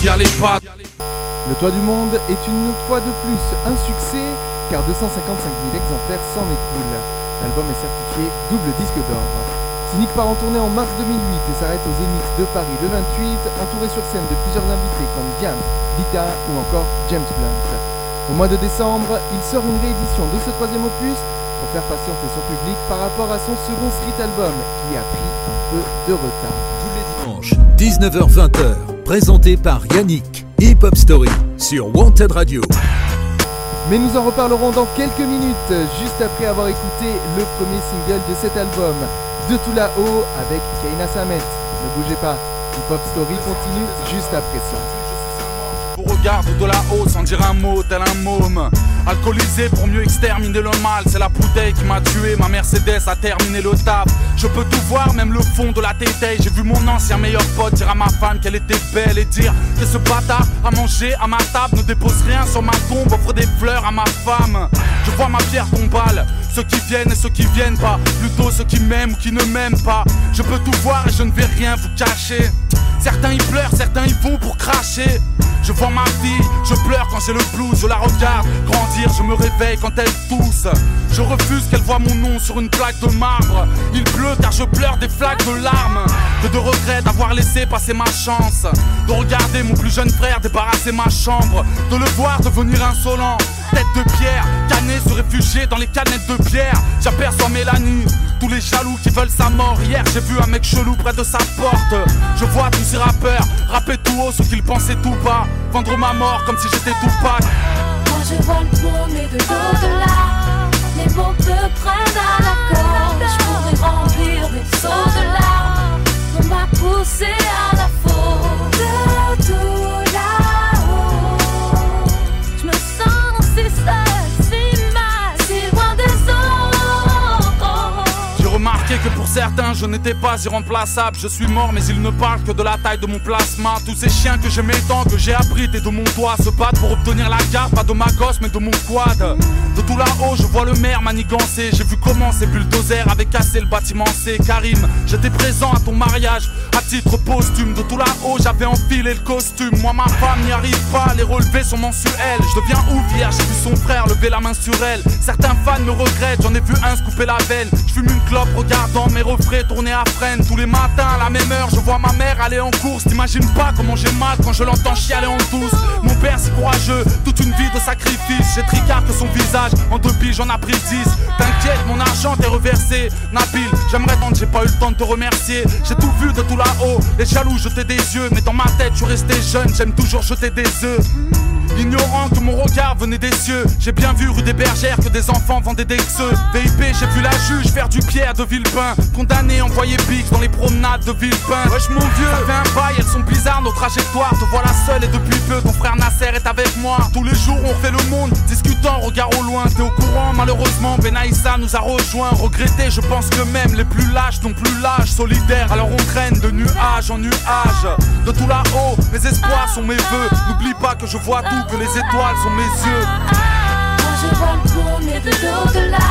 Le Toit du Monde est une fois de plus un succès car 255 000 exemplaires s'en écoulent. L'album est certifié double disque d'or. Cynic part en tournée en mars 2008 et s'arrête au Zénith de Paris le 28, entouré sur scène de plusieurs invités comme Diams, Vita ou encore James Blunt. Au mois de décembre, il sort une réédition de ce troisième opus pour faire patienter son public par rapport à son second street album qui a pris un peu de retard. Tous les dimanches, 19h-20h, présenté par Yannick. Hip Hop Story sur Wanted Radio. Mais nous en reparlerons dans quelques minutes, juste après avoir écouté le premier single de cet album, De tout là-haut avec Keina Samet. Ne bougez pas, Hip Hop Story continue juste après ça. regarde de là-haut sans dire un mot, tel un môme. Alcoolisé pour mieux exterminer le mal, c'est la bouteille qui m'a tué. Ma Mercedes a terminé le taf. Je peux tout voir, même le fond de la tête. J'ai vu mon ancien meilleur pote dire à ma femme qu'elle était belle et dire que ce bâtard a mangé à ma table ne dépose rien sur ma tombe, offre des fleurs à ma femme. Je vois ma pierre tombale, ceux qui viennent et ceux qui viennent pas, plutôt ceux qui m'aiment ou qui ne m'aiment pas. Je peux tout voir et je ne vais rien vous cacher. Certains y pleurent, certains y vont pour cracher. Je vois ma fille, je pleure quand j'ai le blues, je la regarde grandir, je me réveille quand elle tousse. Je refuse qu'elle voie mon nom sur une plaque de marbre. Il pleut car je pleure des flaques de larmes. Que de regrets d'avoir laissé passer ma chance. De regarder mon plus jeune frère débarrasser ma chambre. De le voir devenir insolent. Tête de pierre, canet se réfugier dans les canettes de bière. J'aperçois Mélanie, tous les jaloux qui veulent sa mort. Hier j'ai vu un mec chelou près de sa porte. Je vois tous ces rappeurs rapper tout haut ce qu'ils pensaient tout bas. Vendre ma mort comme si j'étais tout pas. Quand je vois le monde de l'au-delà, les mots me prennent à la gorge. Je pourrais remplir des seaux de larmes. On m'a poussé à la faute. De tout là-haut, je me sens si seule, si mal, si loin des autres. J'ai remarqué que pour certains je n'étais pas irremplaçable Je suis mort mais ils ne parlent que de la taille de mon plasma. Tous ces chiens que j'aimais tant que j'ai abrité de mon toit Se battent pour obtenir la garde. Pas de ma gosse mais de mon quad. De tout là-haut je vois le maire manigancer. J'ai vu comment ces bulldozers avaient cassé le bâtiment C. Karim j'étais présent à ton mariage. À titre posthume De tout là-haut j'avais enfilé le costume. Moi ma femme n'y arrive pas les relevés sont mensuels. Je deviens ouf hier j'ai vu son frère lever la main sur elle. Certains fans me regrettent j'en ai vu un se couper la veine. Je fume une clope regardant mes refrains tourner à freine Tous les matins à la même heure. Je vois ma mère aller en course. T'imagines pas comment j'ai mal quand je l'entends chialer en douce. Mon père c'est courageux, toute une vie de sacrifice. J'ai tricard que son visage, en deux piges j'en ai pris dix. T'inquiète mon argent t'est reversé. Nabil, j'aimerais tant j'ai pas eu le temps de te remercier. J'ai tout vu de tout là-haut, les jaloux jetaient des yeux. Mais dans ma tête je suis resté jeune, j'aime toujours jeter des œufs Ignorant que mon regard venait des cieux. J'ai bien vu rue des bergères que des enfants vendaient des xeux VIP j'ai vu la juge faire du pierre de Villepin. Condamné envoyé Bix dans les promenades de Villepin. Wesh mon vieux, ça fait un bail, elles sont bizarres nos trajectoires. Te voilà seul et depuis peu ton frère Nasser est avec moi. Tous les jours on refait le monde, discutant regard au loin. T'es au courant malheureusement Benaïssa nous a rejoint Regretté je pense que même les plus lâches n'ont plus l'âge. Solidaire Alors on traîne de nuage en nuage. De tout là-haut, mes espoirs sont mes vœux N'oublie pas que je vois tout, que les étoiles sont mes yeux Quand je vois le monde et de l'au-delà,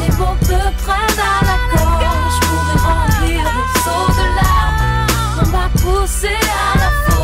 les mots me prennent à la gorge. Je pourrais remplir des seaux de larmes. On m'a poussé à la faute.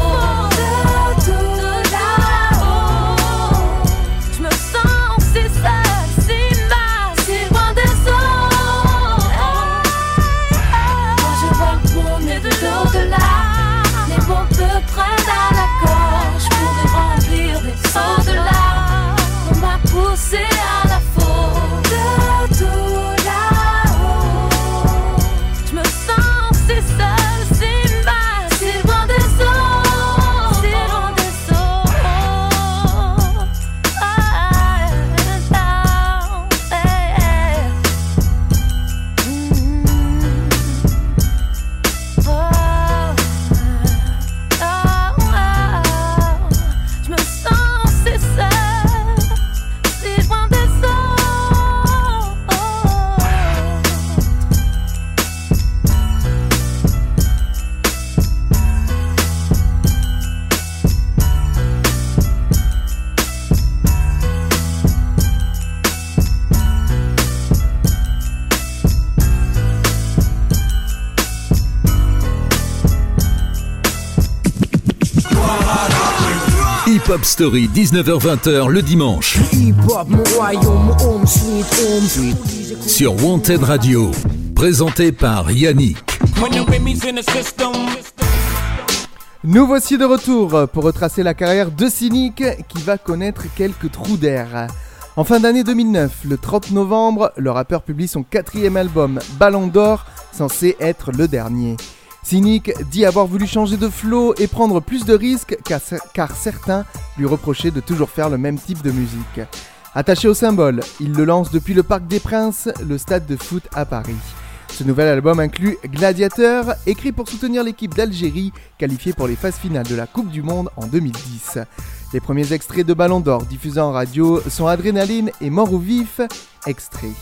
Story, 19h-20h le dimanche. Sur Wanted Radio. Présenté par Yannick. Nous voici de retour pour retracer la carrière de Cynic qui va connaître quelques trous d'air. En fin d'année 2009, le 30 novembre, le rappeur publie son quatrième album, Ballon d'Or, censé être le dernier. Cynic dit avoir voulu changer de flow et prendre plus de risques car, car certains lui reprochaient de toujours faire le même type de musique. Attaché au symbole, il le lance depuis le Parc des Princes, le stade de foot à Paris. Ce nouvel album inclut Gladiateur, écrit pour soutenir l'équipe d'Algérie qualifiée pour les phases finales de la Coupe du Monde en 2010. Les premiers extraits de Ballon d'Or diffusés en radio sont Adrénaline et Mort ou Vif, extraits.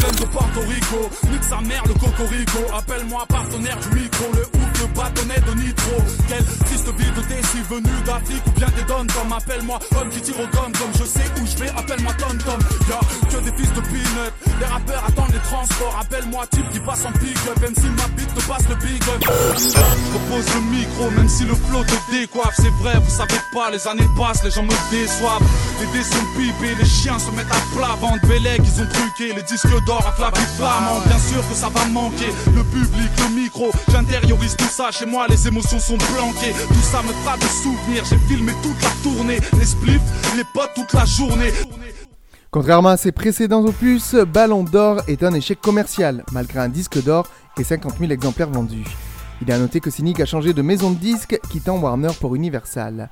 De Porto Rico, nique sa mère le cocorico, appelle-moi partenaire du micro, le ouf, le bâtonnet de nitro. Quelle triste vie de suis venu d'Afrique ou bien des dons comme appelle-moi homme qui tire au gun comme je sais où je vais, appelle-moi Tom Tom. Y'a que des fils de peanut, les rappeurs attendent les transports, appelle-moi type qui passe en pick-up, même si ma bite te passe le big up. Propose le micro, même si le flow te décoiffe, c'est vrai, vous savez pas, les années passent, les gens me déçoivent. Les dés sont pipés, les chiens se mettent à plat, vente Bélec, ils ont truqué, les disques d'or à flamme. Bien sûr que ça va manquer, le public, le micro, j'intériorise tout Contrairement à ses précédents opus, Ballon d'Or est un échec commercial, malgré un disque d'or et 50 000 exemplaires vendus. Il est à noter que Cynic a changé de maison de disque, quittant Warner pour Universal.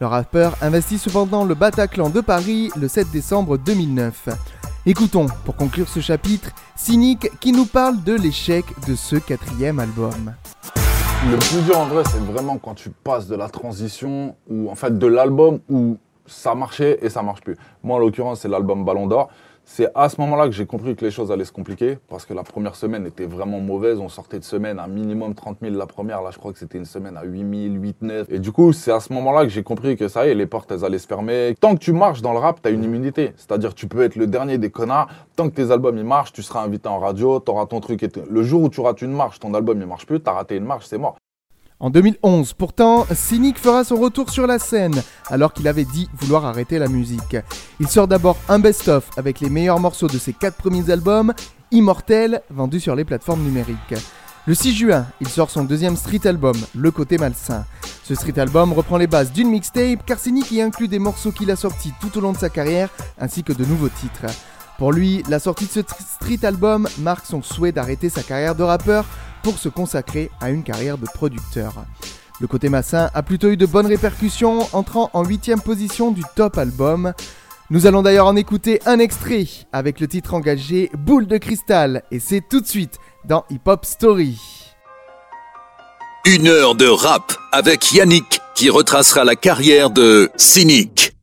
Le rappeur investit cependant le Bataclan de Paris le 7 décembre 2009. Écoutons, pour conclure ce chapitre, Cynic qui nous parle de l'échec de ce quatrième album. Le plus dur en vrai, c'est vraiment quand tu passes de la transition ou en fait de l'album où ça marchait et ça marche plus. Moi, en l'occurrence, c'est l'album Ballon d'Or. C'est à ce moment-là que j'ai compris que les choses allaient se compliquer parce que la première semaine était vraiment mauvaise. On sortait de semaine à minimum 30 000 la première. Là, je crois que c'était une semaine à 8 000, 8 9. Et du coup, c'est à ce moment-là que j'ai compris que ça y est, les portes, elles allaient se fermer. Tant que tu marches dans le rap, t'as une immunité. C'est-à-dire, tu peux être le dernier des connards. Tant que tes albums, ils marchent, tu seras invité en radio, t'auras ton truc. Et le jour où tu rates une marche, ton album, il marche plus, t'as raté une marche, c'est mort. En 2011, pourtant, Cynic fera son retour sur la scène, alors qu'il avait dit vouloir arrêter la musique. Il sort d'abord un best-of avec les meilleurs morceaux de ses quatre premiers albums, Immortel, vendu sur les plateformes numériques. Le 6 juin, il sort son deuxième street album, Le Côté Malsain. Ce street album reprend les bases d'une mixtape, car Cynic y inclut des morceaux qu'il a sortis tout au long de sa carrière, ainsi que de nouveaux titres. Pour lui, la sortie de ce tr- street album marque son souhait d'arrêter sa carrière de rappeur pour se consacrer à une carrière de producteur. Le côté massin a plutôt eu de bonnes répercussions, entrant en 8 position du top album. Nous allons d'ailleurs en écouter un extrait avec le titre engagé Boule de cristal, et c'est tout de suite dans Hip Hop Story. Une heure de rap avec Yannick qui retracera la carrière de Cynic.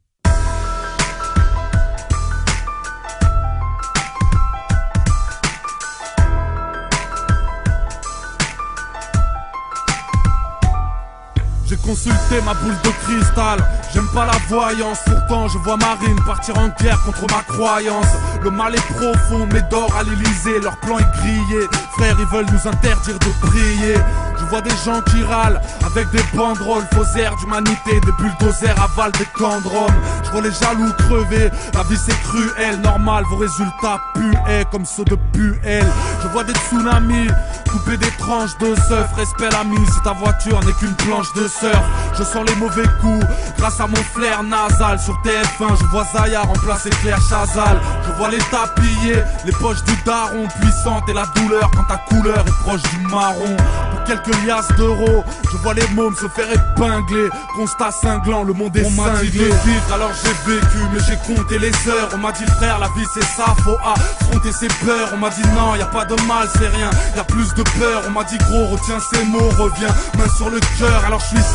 J'ai consulté ma boule de cristal, j'aime pas la voyance, pourtant je vois Marine partir en guerre contre ma croyance. Le mal est profond, mais d'or à l'Elysée, leur plan est grillé. Frère, ils veulent nous interdire de prier. Je vois des gens qui râlent avec des banderoles, faux airs d'humanité, des bulldozers avalent des camps de Rome. Je vois les jaloux crever, la vie c'est cruel, normal, vos résultats puaient comme ceux de Puel. Je vois des tsunamis couper des tranches de surf, respect l'ami, si ta voiture n'est qu'une planche de surf. Je sens les mauvais coups grâce à mon flair nasal sur TF1. Je vois Zaya remplacer Claire Chazal. Je vois les tapillés, les poches du daron puissantes et la douleur quand ta couleur est proche du marron. Pour quelques liasses d'euros, je vois les mômes se faire épingler. Constat cinglant, le monde est On m'a dit de vivre, alors j'ai vécu, mais j'ai compté les heures. On m'a dit frère, la vie c'est ça, faut affronter ses peurs. On m'a dit non, y a pas de mal, c'est rien, y a plus de peur. On m'a dit gros, retiens ces mots, reviens, main sur le cœur. Alors je suis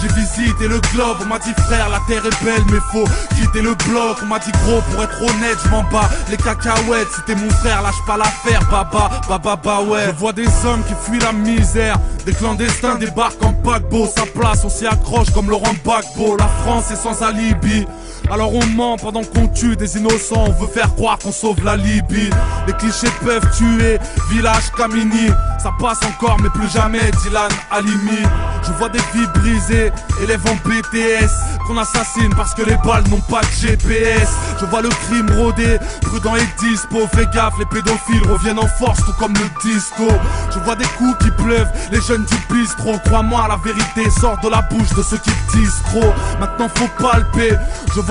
J'ai visité le globe, on m'a dit frère la terre est belle mais faut quitter le bloc. On m'a dit gros pour être honnête je m'en bats. Les cacahuètes C'était mon frère lâche pas l'affaire baba baba bah ouais. Je vois des hommes qui fuient la misère. Des clandestins débarquent en paquebot. Sa place on s'y accroche comme Laurent Gbagbo. La France est sans alibi alors on ment pendant qu'on tue des innocents, on veut faire croire qu'on sauve la Libye. Les clichés peuvent tuer, village Kamini, ça passe encore mais plus jamais Dylan Halimi. Je vois des vies brisées, élèves en BTS, qu'on assassine parce que les balles n'ont pas de GPS. Je vois le crime rôder, prudent et dispo, fais gaffe, les pédophiles reviennent en force tout comme le disco. Je vois des coups qui pleuvent, les jeunes du bistrot, crois-moi la vérité sort de la bouche de ceux qui disent trop. Maintenant faut palper,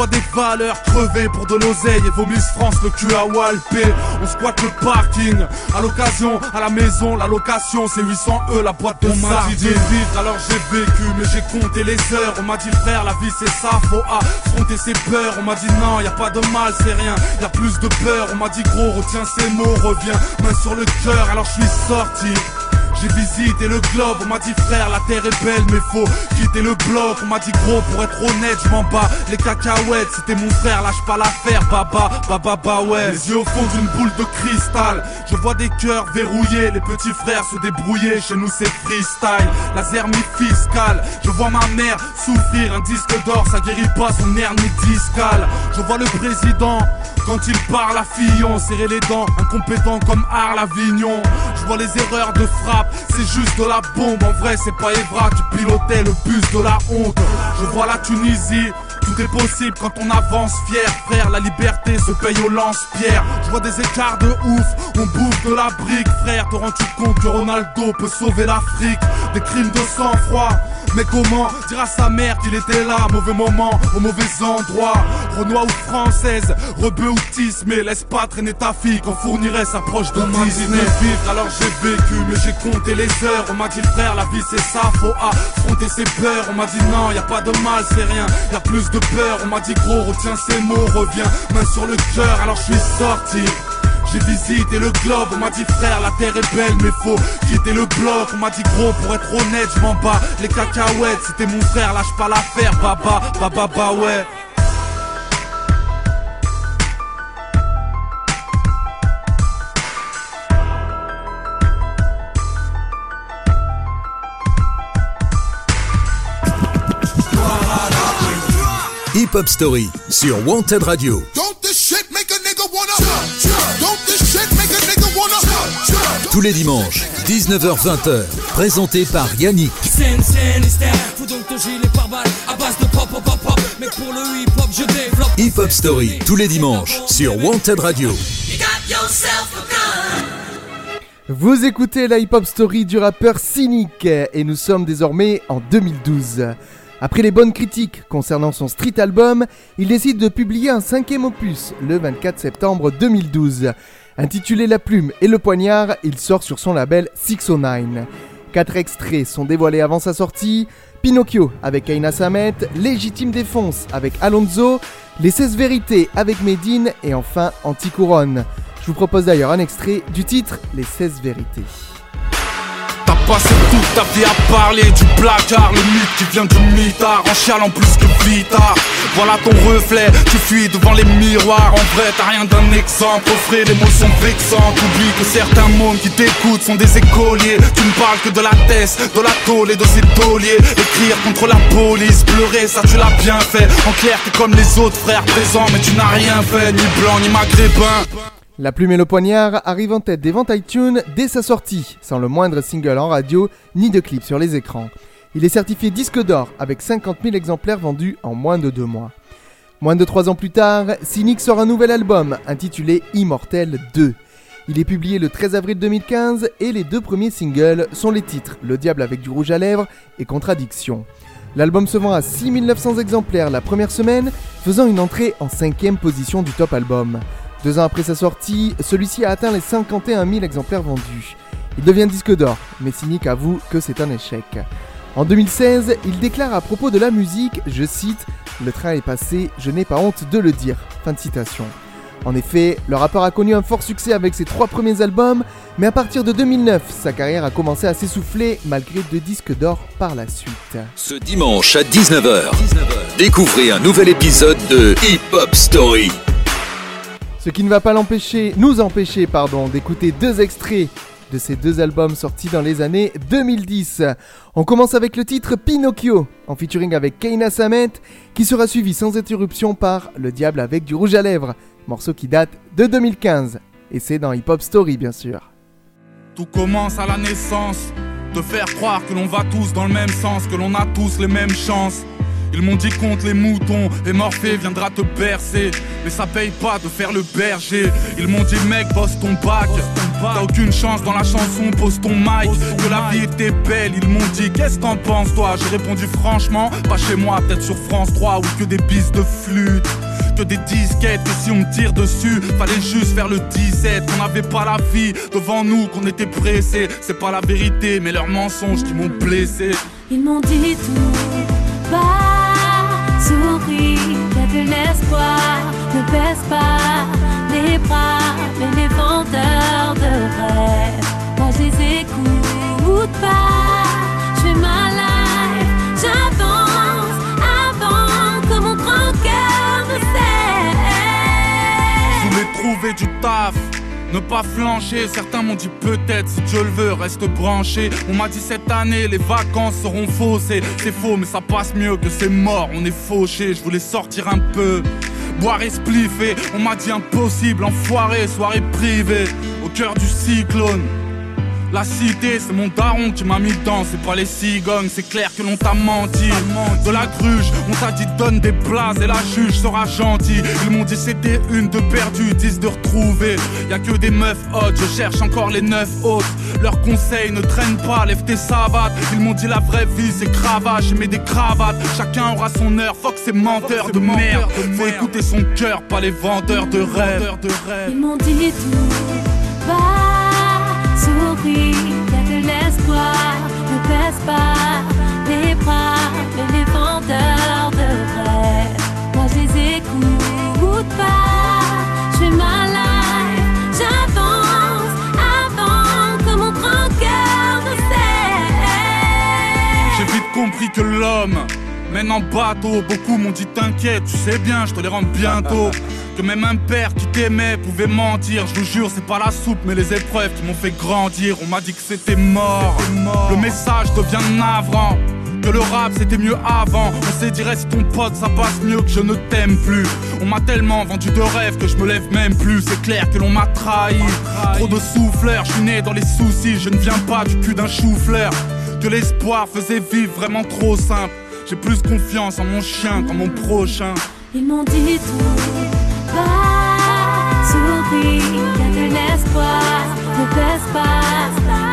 des valeurs crevées pour de l'oseille et vos Miss France le cul à Walpé. On squatte le parking, à l'occasion, à la maison, la location location, c'est 800 E la boîte de On m'a dit de vivre, alors j'ai vécu, mais j'ai compté les heures. On m'a dit frère, la vie c'est ça, faut affronter ses peurs. On m'a dit non, y a pas de mal, c'est rien, y a plus de peur. On m'a dit gros, retiens ces mots, reviens, main sur le cœur, alors je suis sorti. J'ai visité le globe, on m'a dit frère la terre est belle mais faut quitter le bloc. On m'a dit gros pour être honnête je m'en bats. Les cacahuètes C'était mon frère lâche pas l'affaire baba baba bah ouais. Les yeux au fond d'une boule de cristal. Je vois des cœurs verrouillés Les petits frères se débrouiller Chez nous c'est freestyle. Laser mi fiscal Je vois ma mère souffrir Un disque d'or ça guérit pas son hernie discale. Je vois le président quand il parle à Fillon Serrer les dents incompétent comme Arles Avignon. Je vois les erreurs de frappe c'est juste de la bombe. En vrai, c'est pas Evra qui pilotait le bus de la honte. Je vois la Tunisie. Tout est possible quand on avance fier, frère. La liberté se paye au lance-pierre. Je vois des écarts de ouf, on bouffe de la brique, frère. Te rends-tu compte que Ronaldo peut sauver l'Afrique? Des crimes de sang-froid. Mais comment dire à sa mère qu'il était là, mauvais moment, au mauvais endroit Renoir ou française, rebeu ou mais laisse pas traîner ta fille qu'on fournirait sa proche de Disney. vivre alors j'ai vécu, mais j'ai compté les heures. On m'a dit frère, la vie c'est ça, faut affronter ses peurs. On m'a dit non, y a pas de mal, c'est rien, y a plus de peur. On m'a dit gros, retiens ces mots, reviens, main sur le cœur, alors je suis sorti. J'ai visité le globe, on m'a dit frère la terre est belle mais faut quitter le bloc. On m'a dit gros pour être honnête je m'en bats. Les cacahuètes C'était mon frère lâche pas l'affaire baba baba bah ouais. Hip Hop Story sur Wanted Radio. Tous les dimanches, 19h-20h, présenté par Yannick. Hip Hop Story, tous les dimanches, sur Wanted Radio. Vous écoutez la hip-hop story du rappeur Cynic et nous sommes désormais en 2012. Après les bonnes critiques concernant son street album, il décide de publier un cinquième opus le 24 septembre 2012. Intitulé La plume et le poignard, il sort sur son label 609. Quatre extraits sont dévoilés avant sa sortie Pinocchio avec Aina Samet, Légitime Défonce avec Alonso, Les 16 vérités avec Medine et enfin Anticouronne. Je vous propose d'ailleurs un extrait du titre Les 16 vérités. Passé toute ta vie à parler du placard Le mythe qui vient du mitard En chialant plus que Vita. Voilà ton reflet, tu fuis devant les miroirs. En vrai t'as rien d'un exemple Offrir des mots sont vexants. Oublie que certains mômes qui t'écoutent sont des écoliers. Tu ne parles que de la thèse, de la tôle et de ses tauliers. Écrire contre la police, pleurer ça tu l'as bien fait. En clair t'es comme les autres frères présents Mais tu n'as rien fait, ni blanc ni maghrébin la plume et le poignard arrivent en tête des ventes iTunes dès sa sortie, sans le moindre single en radio ni de clip sur les écrans. Il est certifié disque d'or avec 50 000 exemplaires vendus en moins de deux mois. Moins de trois ans plus tard, Cynic sort un nouvel album intitulé Immortel 2. Il est publié le 13 avril 2015 et les deux premiers singles sont les titres Le Diable avec du rouge à lèvres et Contradiction. L'album se vend à 6900 exemplaires la première semaine, faisant une entrée en cinquième position du top album. Deux ans après sa sortie, celui-ci a atteint les 51 000 exemplaires vendus. Il devient disque d'or, mais Cynic avoue que c'est un échec. En 2016, il déclare à propos de la musique, je cite, Le train est passé, je n'ai pas honte de le dire. Fin de citation. En effet, le rappeur a connu un fort succès avec ses trois premiers albums, mais à partir de 2009, sa carrière a commencé à s'essouffler malgré deux disques d'or par la suite. Ce dimanche à 19h, découvrez un nouvel épisode de Hip Hop Story. Ce qui ne va pas l'empêcher, nous empêcher, pardon, d'écouter deux extraits de ces deux albums sortis dans les années 2010. On commence avec le titre Pinocchio, en featuring avec Keina Samet, qui sera suivi sans interruption par Le Diable avec du rouge à lèvres, morceau qui date de 2015. Et c'est dans Hip Hop Story, bien sûr. Tout commence à la naissance, de faire croire que l'on va tous dans le même sens, que l'on a tous les mêmes chances. Ils m'ont dit compte les moutons et Morphée viendra te bercer. Mais ça paye pas de faire le berger. Ils m'ont dit mec, bosse ton bac. T'as aucune chance dans la chanson, pose ton mic. Que la vie était belle, ils m'ont dit qu'est-ce t'en penses toi? J'ai répondu franchement, pas chez moi, peut-être sur France 3 ou que des pistes de flûte. que des disquettes. Et si on me tire dessus, fallait juste faire le 17. Qu'on n'avait pas la vie devant nous, qu'on était pressé. C'est pas la vérité, mais leurs mensonges qui m'ont blessé. Ils m'ont dit tout bas, baisse pas les bras, mais les vendeurs de rêves, moi je les écoute pas, je fais ma life, j'avance avant que mon grand cœur ne Je cesse. voulais trouver du taf. Ne pas flancher, certains m'ont dit peut-être si Dieu le veut, reste branché. On m'a dit cette année les vacances seront faussées. C'est faux, mais ça passe mieux que c'est mort, on est fauché. Je voulais sortir un peu, boire et spliffer. On m'a dit impossible, enfoiré, soirée privée, au cœur du cyclone. La cité, c'est mon daron qui m'a mis dedans, c'est pas les cigognes, c'est clair que l'on t'a menti. De la gruge, on t'a dit donne des places et la juge sera gentille. Ils m'ont dit c'était une de perdue, dix de retrouvée. Y a que des meufs hautes, je cherche encore les neuf autres. Leurs conseils ne traînent pas, lève tes savates. Ils m'ont dit la vraie vie c'est cravache, je mets des cravates. Chacun aura son heure, fuck ces menteurs de merde. Faut écouter son cœur, pas les vendeurs de rêves. Ils m'ont dit tout bas, souris, y a de l'espoir, ne baisse pas les bras, mais les vendeurs de rêves, moi je les écoute pas, je fais ma life, j'avance avant que mon grand cœur ne cesse. J'ai vite compris que l'homme mène en bateau. Beaucoup m'ont dit t'inquiète, tu sais bien, je te les rends bientôt. Que même un père qui t'aimait pouvait mentir. Je vous jure, c'est pas la soupe, mais les épreuves qui m'ont fait grandir. On m'a dit que c'était mort. Le message devient navrant. Que le rap c'était mieux avant. On s'est dit si ton pote ça passe mieux que je ne t'aime plus. On m'a tellement vendu de rêves que je me lève même plus. C'est clair que l'on m'a trahi. Trop de souffleurs, je suis né dans les soucis. Je ne viens pas du cul d'un chou-fleur. Que l'espoir faisait vivre vraiment trop simple. J'ai plus confiance en mon chien qu'en mon prochain. Ils m'ont dit tout. Bas, souris, y a de l'espoir, ne baisse pas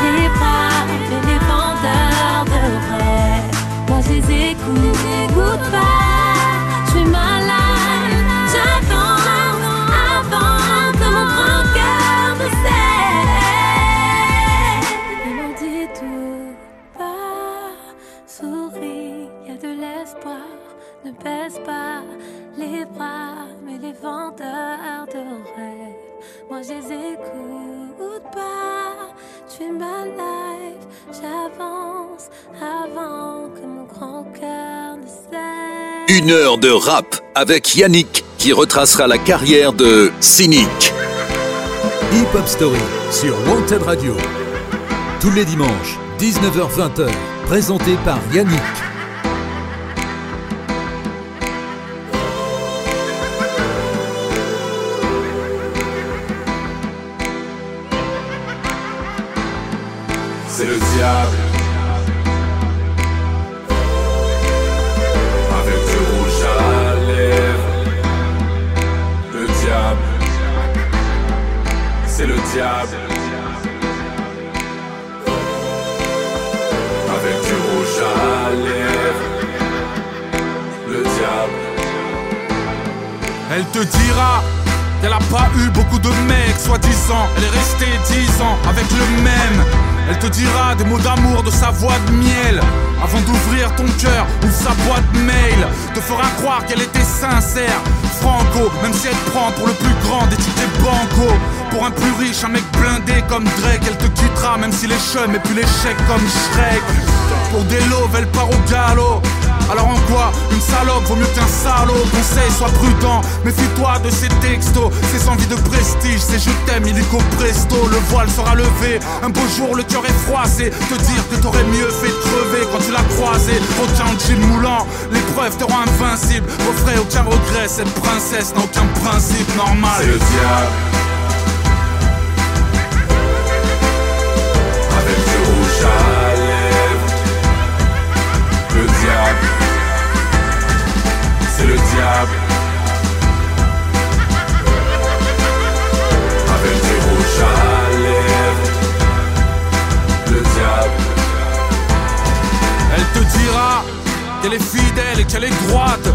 les bras, les vendeurs de rêves, moi je les écoute. Pas, mais les vendeurs de rêves, moi je les écoute pas. Je fais ma life, j'avance avant que mon grand cœur ne cesse. Une heure de rap avec Yannick qui retracera la carrière de Cynic. Hip Hop Story sur Wanted Radio. Tous les dimanches, 19h-20h, présenté par Yannick. Diable. Avec du rouge à la lèvre, le diable, c'est le diable. Avec du rouge à la lèvre, le diable. Elle te dira qu'elle a pas eu beaucoup de mecs, soi-disant. Elle est restée dix ans avec le même. Elle te dira des mots d'amour de sa voix de miel. Avant d'ouvrir ton cœur, ouvre sa boîte mail. Te fera croire qu'elle était sincère. Franco, même si elle prend pour le plus grand des tickets banco. Pour un plus riche, un mec blindé comme Drake, elle te quittera même si les chums et puis l'échec comme Shrek. Pour des loves, elle part au galop. Alors en quoi Une salope vaut mieux qu'un salaud? Conseil, sois prudent, méfie-toi de ces textos. Ces envies de prestige, c'est je t'aime, illico presto. Le voile sera levé, un beau jour le cœur est froissé. Te dire que t'aurais mieux fait de crever quand tu l'as croisé. Aucun jean moulant, l'épreuve te rend invincible. Refrais aucun regret, cette princesse n'a aucun principe normal. C'est le diable. C'est le diable. Avec du rouge à le diable. Elle te dira qu'elle est fidèle et qu'elle est droite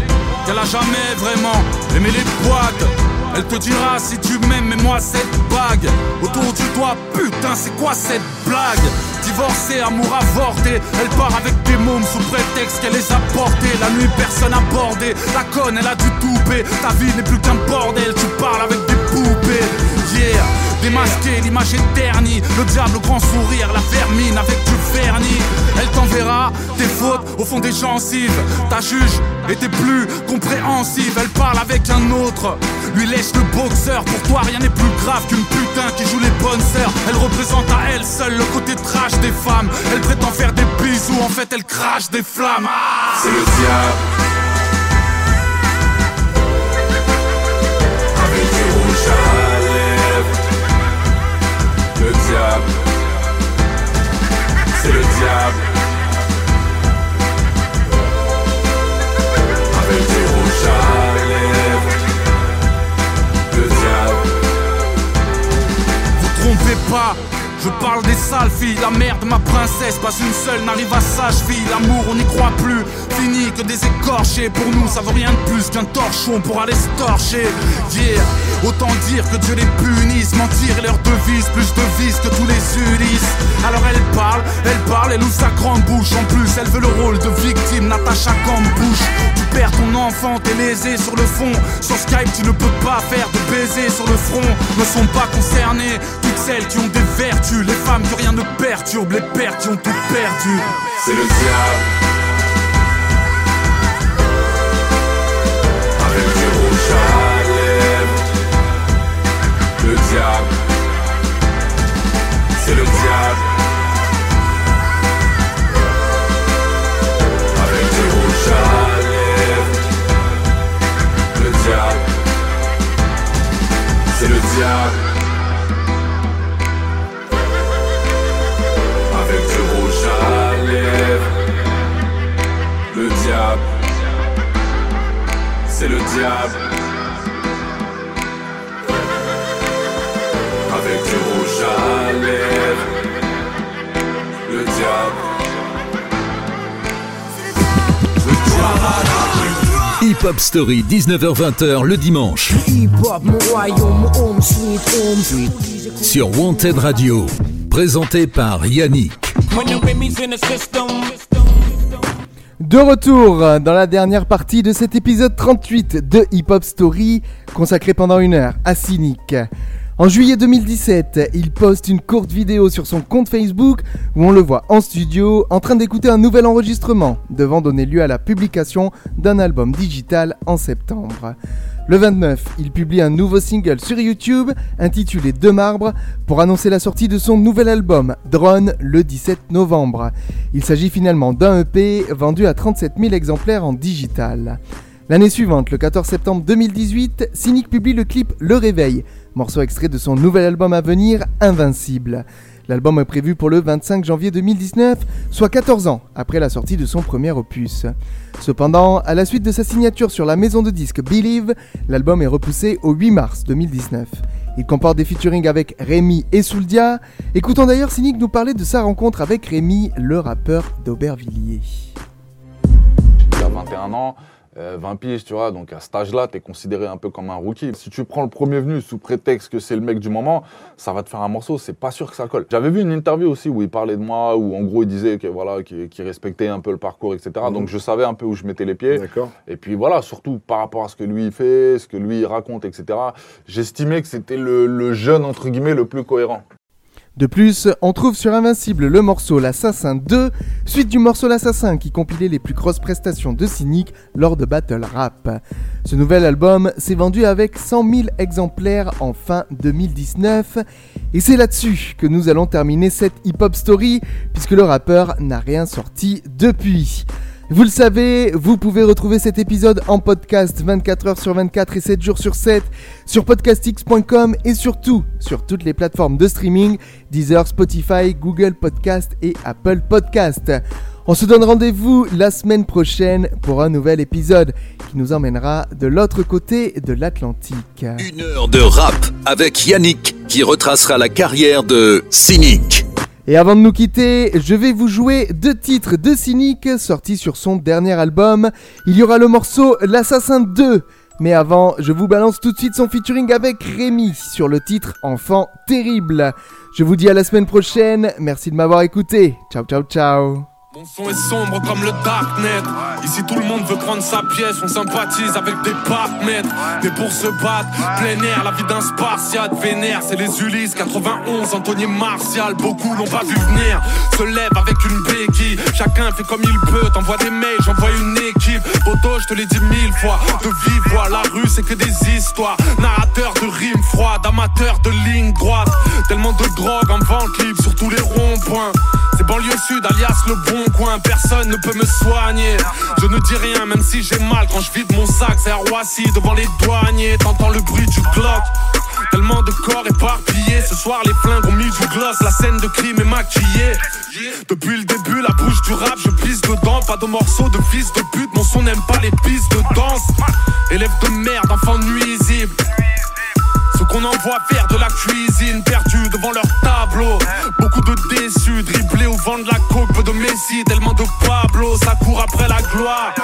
Qu'elle a jamais vraiment aimer les boîtes. Elle te dira si tu m'aimes, mais moi cette bague autour du doigt, putain, c'est quoi cette blague? Divorcée, amour avorté, elle part avec des mômes sous prétexte qu'elle les a portés. La nuit, personne abordé, la conne, elle a du toupet. Ta vie n'est plus qu'un bordel, tu parles avec des poupées. Yeah, démasqué, l'image est ternie. Le diable grand sourire, la vermine avec du vernis. Elle t'enverra tes fautes au fond des gencives. Ta juge était plus compréhensive. Elle parle avec un autre, lui laisse le boxeur. Pour toi, rien n'est plus grave qu'une putain qui joue les bonnes sœurs. Elle représente à elle seule le côté trash des femmes. Elle prétend faire des bisous, en fait, elle crache des flammes. Ah C'est le diable. Le diable. C'est le diable. Je parle des sales filles, la mère de ma princesse, pas une seule n'arrive à sage fille. L'amour, on n'y croit plus, fini que des écorchés. Pour nous, ça vaut rien de plus qu'un torchon pour aller se torcher. Autant dire que Dieu les punisse, mentir est leur devise, plus de vis que tous les Ulysses. Alors elle parle, elle parle, elle ouvre sa grande bouche. En plus, elle veut le rôle de victime, Natacha bouche Tu perds ton enfant, t'es lésé sur le fond. Sur Skype, tu ne peux pas faire de baiser sur le front. Ne sont pas concernées toutes celles qui ont des vertus. Les femmes que rien ne perturbe, les pères qui ont tout perdu. C'est le diable. C'est le diable. Avec du rouge à lèvres. Le diable. C'est le diable. Avec du rouge à lèvres. Le diable. C'est le diable. Hip Hop Story, 19h-20h le dimanche. Sur Wanted Radio. Présenté par Yannick. De retour dans la dernière partie de cet épisode 38 de Hip Hop Story, consacré pendant une heure à Cynic. En juillet 2017, il poste une courte vidéo sur son compte Facebook où on le voit en studio en train d'écouter un nouvel enregistrement, devant donner lieu à la publication d'un album digital en septembre. Le 29, il publie un nouveau single sur YouTube intitulé De Marbre pour annoncer la sortie de son nouvel album Drone le 17 novembre. Il s'agit finalement d'un EP vendu à 37 000 exemplaires en digital. L'année suivante, le 14 septembre 2018, Cynic publie le clip Le Réveil, morceau extrait de son nouvel album à venir, Invincible. L'album est prévu pour le 25 janvier 2019, soit 14 ans après la sortie de son premier opus. Cependant, à la suite de sa signature sur la maison de disques Believe, l'album est repoussé au 8 mars 2019. Il comporte des featurings avec Rémi et Souldia. Écoutons d'ailleurs Cynic nous parler de sa rencontre avec Rémi, le rappeur d'Aubervilliers. Il a 21 ans, euh, 20 piges, tu vois, donc à cet âge-là, tu es considéré un peu comme un rookie. Si tu prends le premier venu sous prétexte que c'est le mec du moment, ça va te faire un morceau, c'est pas sûr que ça colle. J'avais vu une interview aussi où il parlait de moi, où en gros il disait que voilà, qu'il respectait un peu le parcours, etc. Donc je savais un peu où je mettais les pieds. Et puis voilà, surtout par rapport à ce que lui fait, ce que lui raconte, etc. J'estimais que c'était le, le jeune, entre guillemets, le plus cohérent. De plus, on trouve sur Invincible le morceau L'Assassin 2, suite du morceau L'Assassin qui compilait les plus grosses prestations de Cynic lors de Battle Rap. Ce nouvel album s'est vendu avec 100 000 exemplaires en fin 2019, et c'est là-dessus que nous allons terminer cette hip-hop story, puisque le rappeur n'a rien sorti depuis. Vous le savez, vous pouvez retrouver cet épisode en podcast 24 heures sur 24 et 7 jours sur 7 sur podcastx.com et surtout sur toutes les plateformes de streaming Deezer, Spotify, Google Podcast et Apple Podcast. On se donne rendez-vous la semaine prochaine pour un nouvel épisode qui nous emmènera de l'autre côté de l'Atlantique. Une heure de rap avec Yannick qui retracera la carrière de Cynic. Et avant de nous quitter, je vais vous jouer deux titres de Cynic sortis sur son dernier album. Il y aura le morceau L'Assassin 2. Mais avant, je vous balance tout de suite son featuring avec Rémi sur le titre Enfant terrible. Je vous dis à la semaine prochaine. Merci de m'avoir écouté. Ciao, ciao, ciao. Mon son est sombre comme le darknet. Ici tout le monde veut prendre sa pièce. On sympathise avec des partenaires. Mais pour se battre, plein air, la vie d'un spartiate vénère. C'est les Ulysses 91, Anthony Martial. Beaucoup l'ont pas vu venir. Se lève avec une béquille. Chacun fait comme il peut. T'envoies des mails, j'envoie une équipe. Auto, je te l'ai dit mille fois. De vive voix, la rue c'est que des histoires. Narrateur de rimes froides, amateur de lignes droites. Tellement de drogue en vente libre sur tous les ronds-points. C'est banlieue sud, alias le bon coin. Personne ne peut me soigner. Je ne dis rien, même si j'ai mal quand je vide mon sac. C'est à Roissy devant les douaniers. T'entends le bruit du Glock. Tellement de corps éparpillés. Ce soir, les flingues ont mis du gloss. La scène de crime est maquillée. Depuis le début, la bouche du rap, je pisse dedans. Pas de morceaux de fils de pute. Mon son n'aime pas les pistes de danse. Élève de merde, enfant nuisible. Ceux qu'on envoie faire de la cuisine, perdus devant leur tableau. De déçus, dribblés au vent de la coke, peu de Messi, tellement de Pablo. Ça court après la gloire.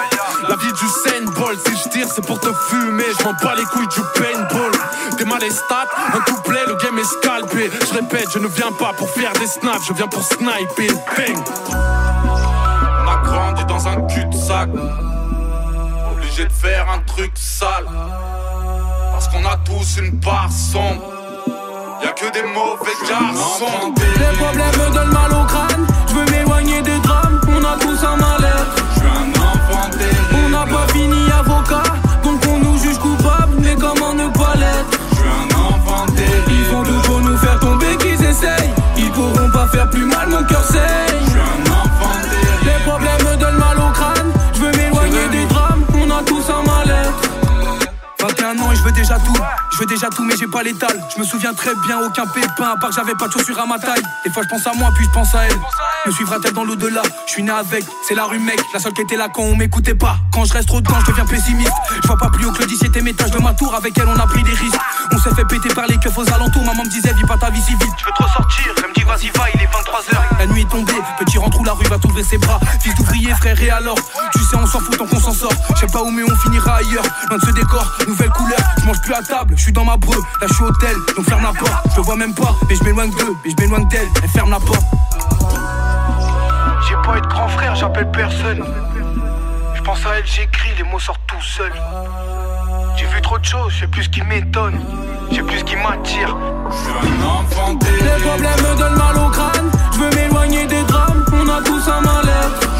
La vie du Saint Ball, si je tire, c'est pour te fumer. Je m'en bats les couilles du paintball. Des mal les stats, un couplet, le game est scalpé. Je répète, je ne viens pas pour faire des snaps, je viens pour sniper. Bang! On a grandi dans un cul-de-sac. Obligé de faire un truc sale. Parce qu'on a tous une part sombre. Y'a que des mauvais garçons. Les problèmes me donnent mal au crâne. Je veux m'éloigner des drames. On a tous un mal-être. Veux déjà tout, mais j'ai pas l'étal. Je me souviens très bien, aucun pépin, à part que j'avais pas de chaussures à ma taille. Des fois, je pense à moi, puis je pense à elle. Me suivra-t-elle dans l'au-delà? Je suis né avec, c'est la rue, mec. La seule qui était là quand on m'écoutait pas. Quand je reste trop dedans, je deviens pessimiste. Je vois pas plus haut que le 17 étage de ma tour. Avec elle, on a pris des risques. On s'est fait péter par les keufs aux alentours. Maman me disait, vis pas ta vie si vite. Je veux trop sortir. Elle me dit, vas-y, va, il est 23h. La nuit est tombée, petit rentre où la rue va t'ouvrir ses bras. Fils d'ouvrier, frère, et alors? Tu sais, on s'en fout tant qu'on s'en sort. Je sais pas où, mais on finira ailleurs. Loin de ce décor, nouvelle couleur. Je mange plus à table, suis dans ma breu. Là, je suis hôtel, donc ferme la porte. Je le vois même pas, mais je m'éloigne d'eux, mais je m'éloigne d'elle. Elle ferme la porte. J'ai pas eu de grand frère, j'appelle personne. Je pense à elle, j'écris, les mots sortent tout seuls. J'ai vu trop de choses, je sais plus ce qui m'étonne. Je sais plus ce qui m'attire. Je suis un enfant Les problèmes me donnent mal au crâne. Je veux m'éloigner des drames, on a tous un mal-être.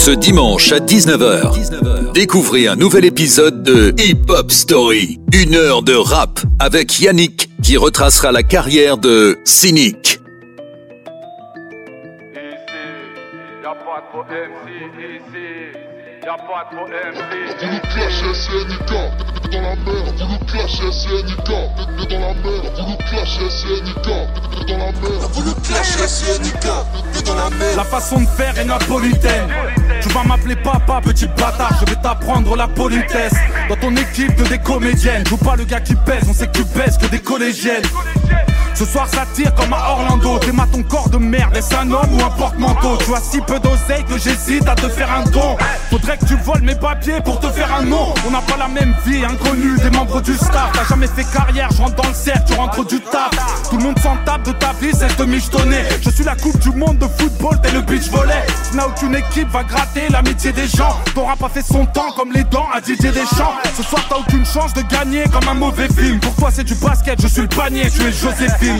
Ce dimanche à 19h, découvrez un nouvel épisode de Hip Hop Story. Une heure de rap avec Yannick qui retracera la carrière de Cynic. Y'a pas trop MC. Vous nous clashez SNK, t'es dans la merde. Vous nous clashez SNK, t'es dans la merde. Vous nous clashez SNK, t'es dans la merde. Vous nous clashez SNK, t'es dans la merde. La façon de faire est napolitaine. Tu vas m'appeler papa, petit bâtard, je vais t'apprendre la politesse. Dans ton équipe de des comédiennes, joue pas le gars qui pèse, on sait que tu pèses que des collégiennes. Ce soir ça tire comme à Orlando. T'es ma ton corps de merde, est-ce un homme ou un porte-manteau? Tu as si peu d'oseille que j'hésite à te faire un don. Faudrait que tu voles mes papiers pour te faire un nom. On n'a pas la même vie, inconnu des membres du staff. T'as jamais fait carrière, je dans le cercle, tu rentres du taf. Tout le monde s'en tape de ta vie, c'est de michetonner. Je suis la coupe du monde de football, t'es le beach volley. Tu n'as aucune équipe, va gratter l'amitié des gens. T'auras pas fait son temps comme les dents à Didier Deschamps. Ce soir t'as aucune chance de gagner comme un mauvais film. Pour toi c'est du basket, je suis le panier, tu es Joséphine. Voulu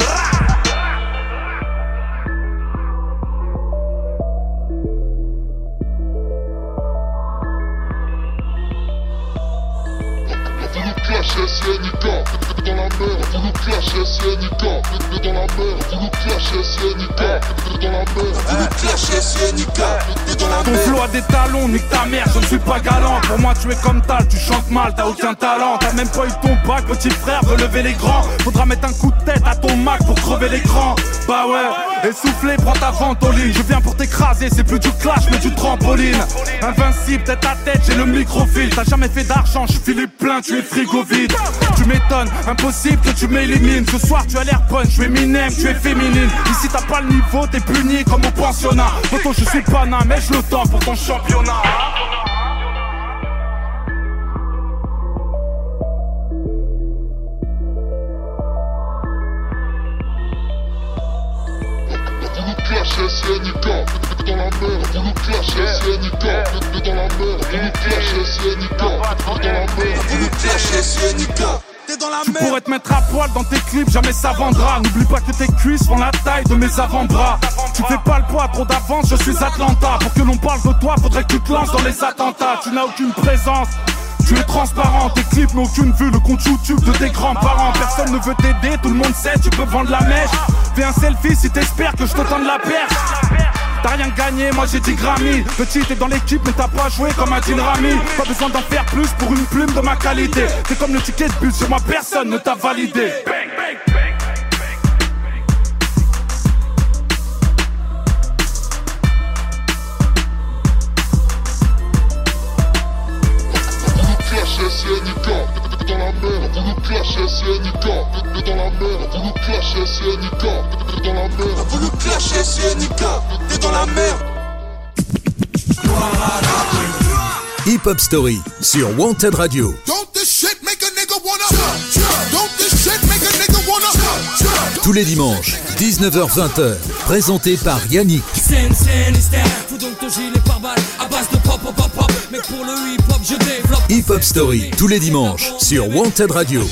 clasher SNK, t'es dans la SNK, t'es dans la SNK, t'es dans la SNK, t'es dans la Ton merde. flow a des talons, nique ta mère, je ne suis pas galant. Pour moi, tu es comme tal, tu chantes mal, t'as aucun talent. T'as même pas eu ton bac, petit frère, relever les grands. Faudra mettre un coup de tête à ton Mac pour crever l'écran. Bah ouais, essoufflé, prends ta ventoline. Je viens pour t'écraser, c'est plus du clash, mais du trampoline. Invincible, tête à tête, j'ai le microfilm. T'as jamais fait d'argent, je suis Philippe plein, tu es frigo vide. Tu m'étonnes, impossible que tu m'élimines. Ce soir, tu as l'air bonne, je suis Eminem, tu es féminine. Ici, t'as pas le niveau, t'es puni comme au pensionnat. Pourtant, je suis pas mais je le tends pour ton championnat. Dans la dans la dans la Tu pourrais te mettre à poil dans tes clips, jamais ça vendra. N'oublie pas que tes cuisses font la taille de mes avant-bras. Tu fais pas le poids, trop d'avance, je suis Atlanta. Pour que l'on parle de toi, faudrait que tu te lances dans les attentats. Tu n'as aucune présence. Tu es transparent, tes clips n'ont aucune vue, le compte YouTube de tes grands-parents. Personne ne veut t'aider, tout le monde sait, tu peux vendre la mèche. Fais un selfie si t'espères que je te tende la perche. T'as rien gagné, moi j'ai 10 Grammy. Petit, t'es dans l'équipe, mais t'as pas joué comme un Rami. Pas besoin d'en faire plus pour une plume de ma qualité. T'es comme le ticket de bus, sur moi personne ne t'a validé. Voulu clasher SNK, t'es dans la clasher SNK, t'es dans la clasher SNK, t'es dans la clasher SNK, t'es dans la merde. Hip Hop Story sur Wanted Radio. Don't this shit make a nigga wanna Don't this shit make a nigga wanna Tous les dimanches, 19h-20h, présenté par Yannick. Hip hop, Story, tous les dimanches sur Wanted Radio.